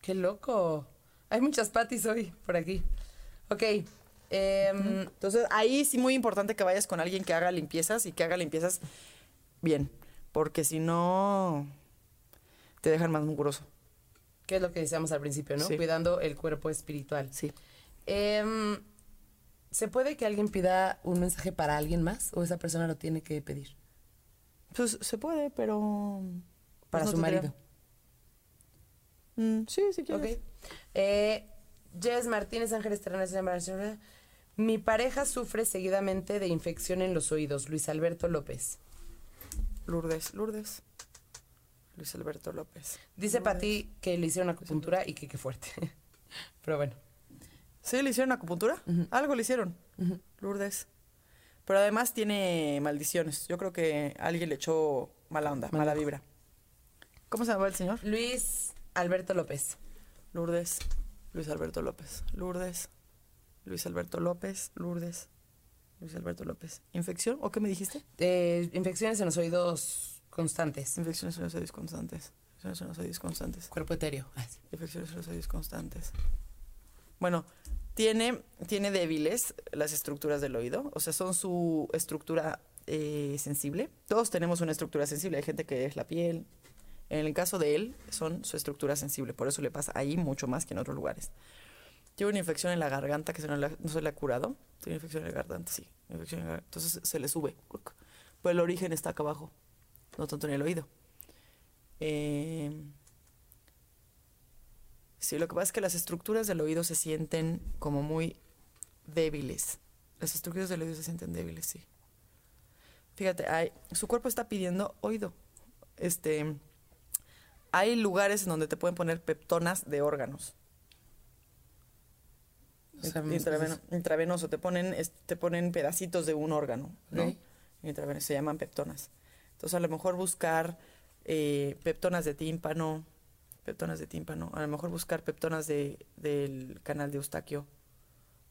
Qué loco. Hay muchas patis hoy por aquí. Ok. em, Entonces, ahí sí muy importante que vayas con alguien que haga limpiezas y que haga limpiezas bien, porque si no, te dejan más mugroso. ¿Qué es lo que decíamos al principio, no? Sí. Cuidando el cuerpo espiritual. Sí. Em, ¿Se puede que alguien pida un mensaje para alguien más o esa persona lo tiene que pedir? Pues se puede, pero... pues, Para no su marido. Mm, sí, sí quieres. Ok. Eh, Jess Martínez Ángeles Terrenas. Mi pareja sufre seguidamente de infección en los oídos. Luis Alberto López. Lourdes, Lourdes. Luis Alberto López. Dice Pati que le hicieron acupuntura y que qué fuerte. Pero bueno. ¿Sí le hicieron acupuntura? Algo le hicieron. Lourdes. Pero además tiene maldiciones. Yo creo que alguien le echó mala onda, mala vibra. ¿Cómo se llama el señor? Luis Alberto López. Lourdes. Luis Alberto López. Lourdes. Luis Alberto López. Lourdes. Luis Alberto López. ¿Infección? ¿O qué me dijiste? Eh, infecciones en los oídos constantes. Infecciones en los oídos constantes. Infecciones en los oídos constantes. Cuerpo etéreo. Infecciones en los oídos constantes. Bueno, tiene, tiene débiles las estructuras del oído, o sea, son su estructura eh, sensible. Todos tenemos una estructura sensible, hay gente que es la piel. En el caso de él, son su estructura sensible, por eso le pasa ahí mucho más que en otros lugares. Tiene una infección en la garganta que se no, se le ha curado. Tiene infección en la garganta, sí. infección entonces se le sube. Pero el origen está acá abajo, no tanto en el oído. Eh, Sí, lo que pasa es que las estructuras del oído se sienten como muy débiles. Las estructuras del oído se sienten débiles, sí. Fíjate, su cuerpo está pidiendo oído. Este, hay lugares en donde te pueden poner peptonas de órganos. No sabemos qué es Intraveno- intravenoso, te ponen, es- te ponen pedacitos de un órgano, ¿no? Ok. Intravenoso, se llaman peptonas. Entonces, a lo mejor buscar eh, peptonas de tímpano, peptonas de tímpano, a lo mejor buscar peptonas de, del canal de Eustaquio,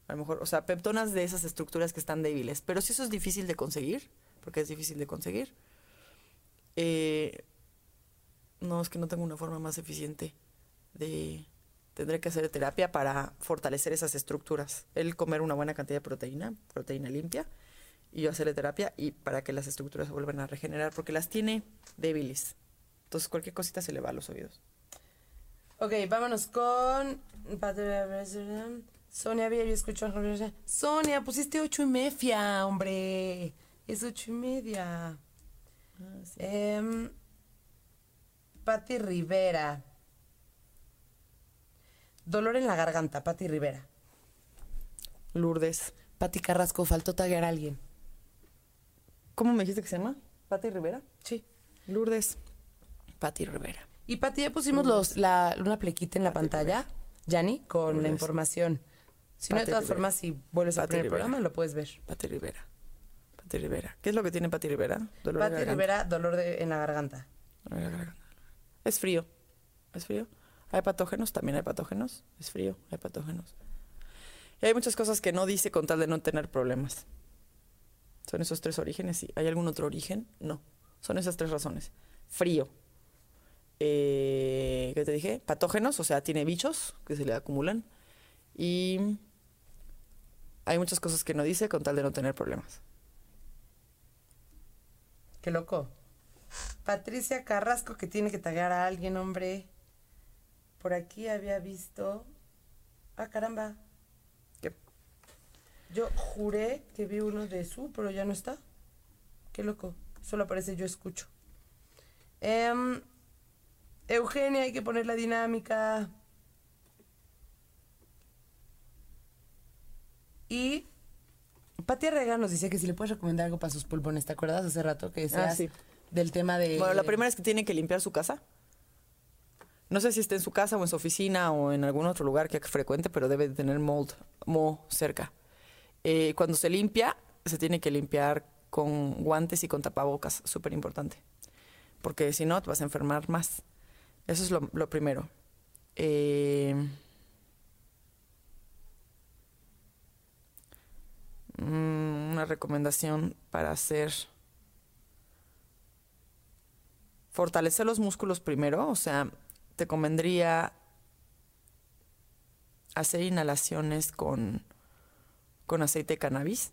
a lo mejor, o sea, peptonas de esas estructuras que están débiles. Pero si eso es difícil de conseguir, porque es difícil de conseguir, eh, no, es que no tengo una forma más eficiente de... Tendré que hacer terapia para fortalecer esas estructuras. Él comer una buena cantidad de proteína, proteína limpia, y yo hacerle terapia y para que las estructuras se vuelvan a regenerar, porque las tiene débiles. Entonces cualquier cosita se le va a los oídos. Ok, vámonos con. Sonia, había yo escuchado. Sonia, pusiste ocho y media, hombre. Es ocho y media. Em, Patti Rivera. Dolor en la garganta, Patti Rivera. Lourdes. Patti Carrasco, faltó taguear a alguien. ¿Cómo me dijiste que se llama? ¿Pati Rivera? Sí. Lourdes. Pati Rivera. Y Pati, ya pusimos los, la, una plequita en la Pati pantalla, Yanni, con la información. Si no, de Pati todas Rivera. formas, si vuelves a Pati poner el programa, lo puedes ver. Pati Rivera. Pati Rivera. ¿Qué es lo que tiene Pati Rivera? Dolor Pati garganta. Rivera, dolor de- en la garganta. Es frío. Es frío. Hay patógenos, también hay patógenos. Es frío, hay patógenos. Y hay muchas cosas que no dice con tal de no tener problemas. Son esos tres orígenes, sí. ¿Hay algún otro origen? No. Son esas tres razones. Frío. Eh, ¿Qué te dije? Patógenos, o sea, tiene bichos que se le acumulan. Y hay muchas cosas que no dice con tal de no tener problemas. Qué loco. Patricia Carrasco, que tiene que taguear a alguien, hombre. Por aquí había visto. Ah, caramba. ¿Qué? Yo juré que vi uno de su, pero ya no está. Qué loco. Solo aparece yo escucho. Em, Eugenia, hay que poner la dinámica. Y Pati Arrega nos dice que si le puedes recomendar algo para sus pulmones, ¿te acuerdas hace rato que decías Ah, sí. del tema de... Bueno, la primera es que tiene que limpiar su casa. No sé si está en su casa o en su oficina o en algún otro lugar que frecuente, pero debe de tener mold, mo cerca. Eh, cuando se limpia, se tiene que limpiar con guantes y con tapabocas, súper importante. Porque si no, te vas a enfermar más. Eso es lo, primero. Eh, mm, una recomendación para hacer fortalecer los músculos primero, o sea, te convendría hacer inhalaciones con, con aceite de cannabis.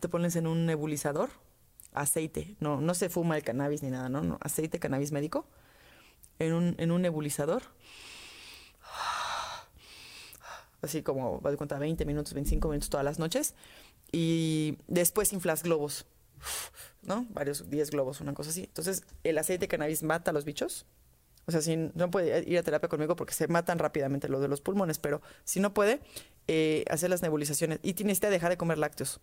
Te pones en un nebulizador, aceite, no, no se fuma el cannabis ni nada, no, no, aceite cannabis médico, en un, en un nebulizador. Así como, va de cuenta, 20 minutos, 25 minutos todas las noches. Y después inflas globos. ¿no? Varios, 10 globos, una cosa así. Entonces, el aceite de cannabis mata a los bichos. O sea, si no puede ir a terapia conmigo porque se matan rápidamente lo de los pulmones, pero si no puede, eh, hacer las nebulizaciones. Y tienes que dejar de comer lácteos,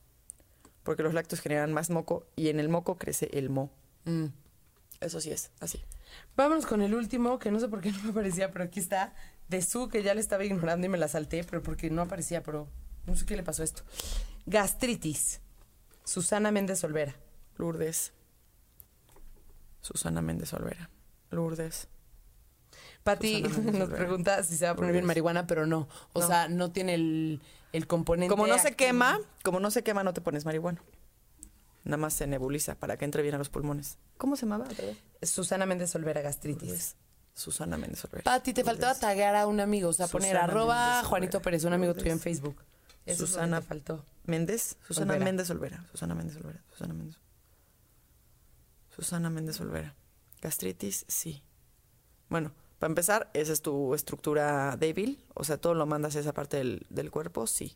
porque los lácteos generan más moco y en el moco crece el mo. Mm. Eso sí es, así. Vámonos con el último, que no sé por qué no me aparecía, pero aquí está. De su, que ya le estaba ignorando y me la salté, pero porque no aparecía, pero no sé qué le pasó a esto. Gastritis. Susana Méndez Olvera. Lourdes. Susana Méndez Olvera. Lourdes. Pati Susana Méndez nos Olvera. pregunta si se va a poner bien marihuana, pero no. O No. sea, no tiene el, el componente. Como no se quema, como no se quema, no te pones marihuana. Nada más se nebuliza para que entre bien a los pulmones. ¿Cómo se llamaba? Susana Méndez Olvera, gastritis. Lourdes. Susana Méndez Olvera. Pati, te faltaba Lourdes. taguear a un amigo, o sea, poner arroba Juanito Olvera. Pérez, un amigo tuyo en Facebook. Eso Susana te faltó. Méndez, Susana Olvera. Méndez Olvera, Susana Méndez Olvera, Susana Méndez. Susana Méndez Olvera. Gastritis, sí. Bueno, para empezar, esa es tu estructura débil, o sea, todo lo mandas a esa parte del, del cuerpo, sí.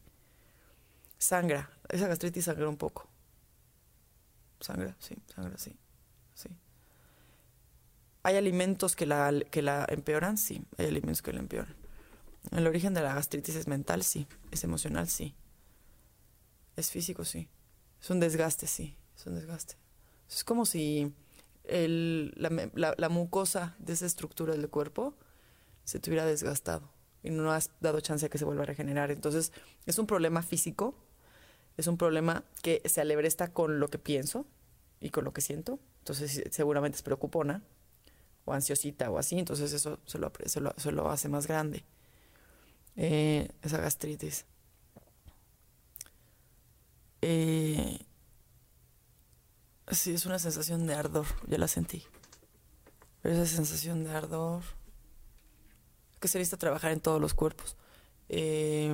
Sangra, esa gastritis sangra un poco. Sangra, sí, sangra, sí, sí. ¿Hay alimentos que la, que la empeoran? Sí, hay alimentos que la empeoran. El origen de la gastritis es mental, sí. Es emocional, sí. Es físico, sí. Es un desgaste, sí. Es un desgaste. Es como si el- la, la- la mucosa de esa estructura del cuerpo se te hubiera desgastado y no has dado chance a que se vuelva a regenerar. Entonces, es un problema físico, es un problema que se alebresta con lo que pienso y con lo que siento. Entonces, seguramente es preocupona o ansiosita o así. Entonces, eso se lo- se lo hace más grande. Eh, esa gastritis. Eh, sí, es una sensación de ardor, ya la sentí. Pero esa sensación de ardor que se necesita trabajar en todos los cuerpos. Eh,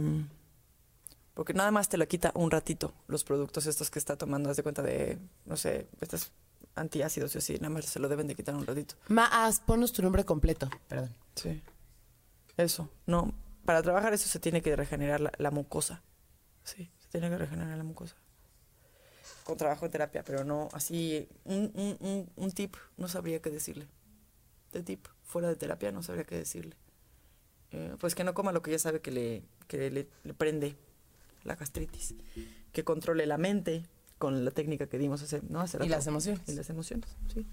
porque nada más te la quita un ratito los productos estos que está tomando, haz de cuenta de, no sé, estos antiácidos y así, nada más se lo deben de quitar un ratito. Maas, ponos tu nombre completo. Perdón. Sí. Eso, no. Para trabajar eso se tiene que regenerar la, la mucosa. Sí, se tiene que regenerar la mucosa. Con trabajo en terapia, pero no así, un, un, un, un tip, no sabría qué decirle. De tip, fuera de terapia, no sabría qué decirle. Eh, pues que no coma lo que ya sabe que le, que le, le prende la gastritis. Que controle la mente con la técnica que dimos hace, ¿no? hace Y rato. las emociones. Y las emociones, sí.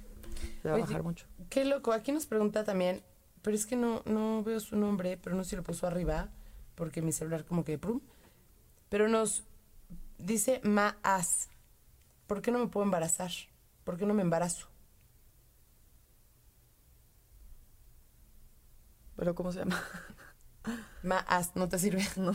Le va a bajar mucho. Qué loco. Aquí nos pregunta también, pero es que no, no veo su nombre, pero no sé si lo puso arriba, porque mi celular como que prum. Pero nos dice Maas. ¿Por qué no me puedo embarazar? ¿Por qué no me embarazo? ¿Pero cómo se llama? Maas, ¿no te sirve? No.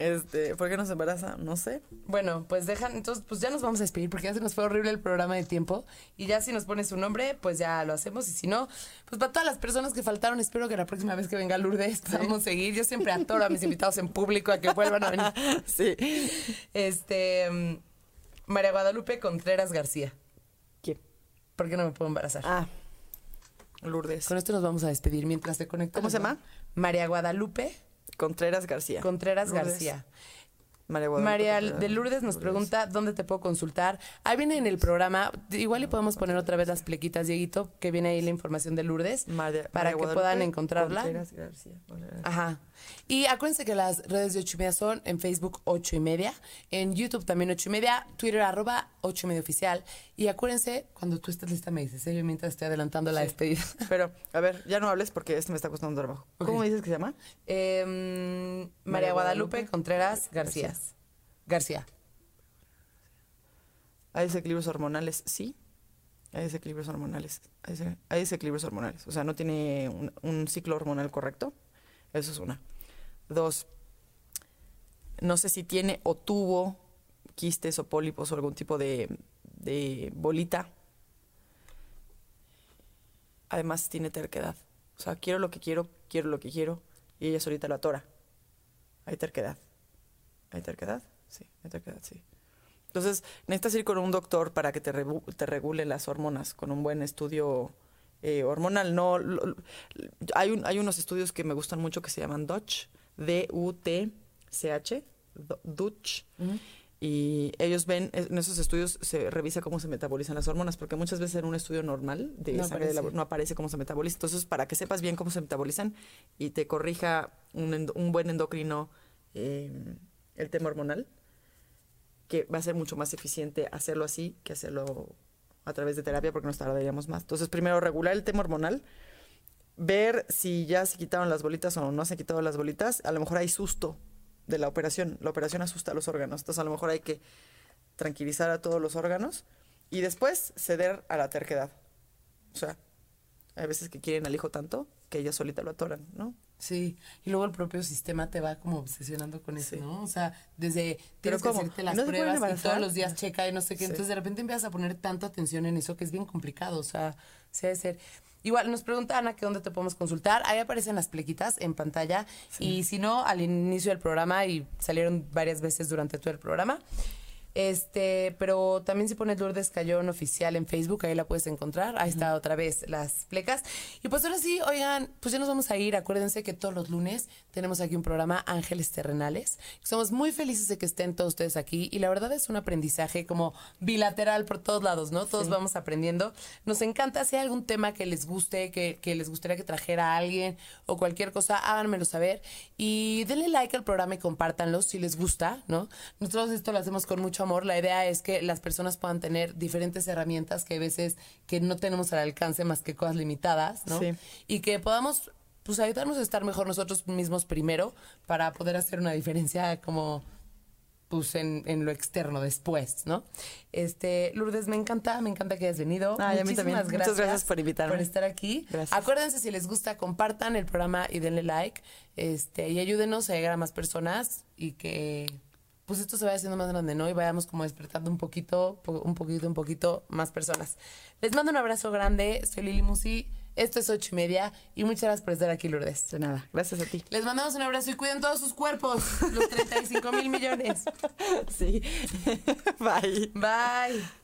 Este, ¿por qué no se embaraza? No sé. Bueno, pues dejan, entonces pues ya nos vamos a despedir porque ya se nos fue horrible el programa de tiempo y ya si nos pone su nombre, pues ya lo hacemos y si no, pues para todas las personas que faltaron, espero que la próxima vez que venga Lourdes podamos seguir. Yo siempre atoro a mis invitados en público a que vuelvan a venir. Sí. Este, mm, María Guadalupe Contreras García. ¿Quién? ¿Por qué no me puedo embarazar? Ah. Lourdes. Con esto nos vamos a despedir mientras se conecta. ¿Cómo se llama? María Guadalupe Contreras García. Contreras Lourdes. García. María María de Lourdes nos pregunta dónde te puedo consultar. Ahí viene en el programa, igual le podemos poner otra vez las plequitas, Dieguito, que viene ahí la información de Lourdes, María- para María que Guadalupe puedan encontrarla. Contreras García. Ajá. Y acuérdense que las redes de ocho y media son en Facebook ocho y media, en YouTube también ocho y media, Twitter arroba ocho y media oficial. Y acuérdense, cuando tú estés lista me dices, ¿eh? Yo mientras estoy adelantando la despedida. Pero, a ver, ya no hables porque esto me está costando trabajo. ¿Cómo dices que se llama? Em, María Guadalupe Guadalupe Contreras García. García. ¿Hay desequilibrios hormonales? Sí. Hay desequilibrios hormonales. Hay, dese- hay desequilibrios hormonales. O sea, no tiene un, un ciclo hormonal correcto. Eso es una. Dos, no sé si tiene o tuvo quistes o pólipos o algún tipo de, de bolita. Además, tiene terquedad. O sea, quiero lo que quiero, quiero lo que quiero. Y ella solita lo atora. Hay terquedad. ¿Hay terquedad? Sí, hay terquedad, sí. Entonces, necesitas ir con un doctor para que te, te regule las hormonas, con un buen estudio eh, hormonal. No, hay, hay unos estudios que me gustan mucho que se llaman Dutch, D-U-T-C-H. Y ellos ven, en esos estudios se revisa cómo se metabolizan las hormonas, porque muchas veces en un estudio normal de No sangre de la- aparece. no aparece cómo se metaboliza. Entonces, para que sepas bien cómo se metabolizan y te corrija un, endo- un buen endocrino eh, el tema hormonal, que va a ser mucho más eficiente hacerlo así que hacerlo a través de terapia porque nos tardaríamos más. Entonces, primero regular el tema hormonal, ver si ya se quitaron las bolitas o no se han quitado las bolitas. A lo mejor hay susto de la operación. La operación asusta a los órganos. Entonces, a lo mejor hay que tranquilizar a todos los órganos y después ceder a la terquedad. O sea, hay veces que quieren al hijo tanto que ella solita lo atoran, ¿no? Sí, y luego el propio sistema te va como obsesionando con eso, Sí. ¿no? O sea, desde tienes que hacerte las ¿No se pueden pruebas y todos los días checa y no sé qué, Sí. entonces de repente empiezas a poner tanta atención en eso que es bien complicado, o sea, se debe ser. Igual nos pregunta Ana que dónde te podemos consultar, ahí aparecen las plequitas en pantalla. Y si no, al inicio del programa y salieron varias veces durante todo el programa. Este, pero también si pones Lourdes Cayón oficial en Facebook, ahí la puedes encontrar. Ahí está otra vez las plecas. Y pues ahora sí, oigan, pues ya nos vamos a ir. Acuérdense que todos los lunes tenemos aquí un programa Ángeles Terrenales. Somos muy felices de que estén todos ustedes aquí y la verdad es un aprendizaje como bilateral por todos lados, ¿no? Todos vamos aprendiendo. Nos encanta si hay algún tema que les guste, que, que les gustaría que trajera a alguien o cualquier cosa, háganmelo saber y denle like al programa y compártanlo si les gusta, ¿no? Nosotros esto lo hacemos con mucho amor. La idea es que las personas puedan tener diferentes herramientas que a veces que no tenemos al alcance más que cosas limitadas, ¿no? Sí. Y que podamos pues ayudarnos a estar mejor nosotros mismos primero para poder hacer una diferencia como pues en, en lo externo después, ¿no? Este, Lourdes, me encanta, me encanta que hayas venido. Ay, a mí también. Muchísimas Muchas gracias por invitarme. Por estar aquí. Gracias. Acuérdense, si les gusta, compartan el programa y denle like. Este, y ayúdenos a llegar a más personas y que pues esto se vaya haciendo más grande, ¿no? Y vayamos como despertando un poquito, po- un poquito, un poquito más personas. Les mando un abrazo grande. Soy Lili Musi. Esto es ocho y media. Y muchas gracias por estar aquí, Lourdes. De nada. Gracias a ti. Les mandamos un abrazo y cuiden todos sus cuerpos. Los 35 mil millones. Sí. Bye. Bye.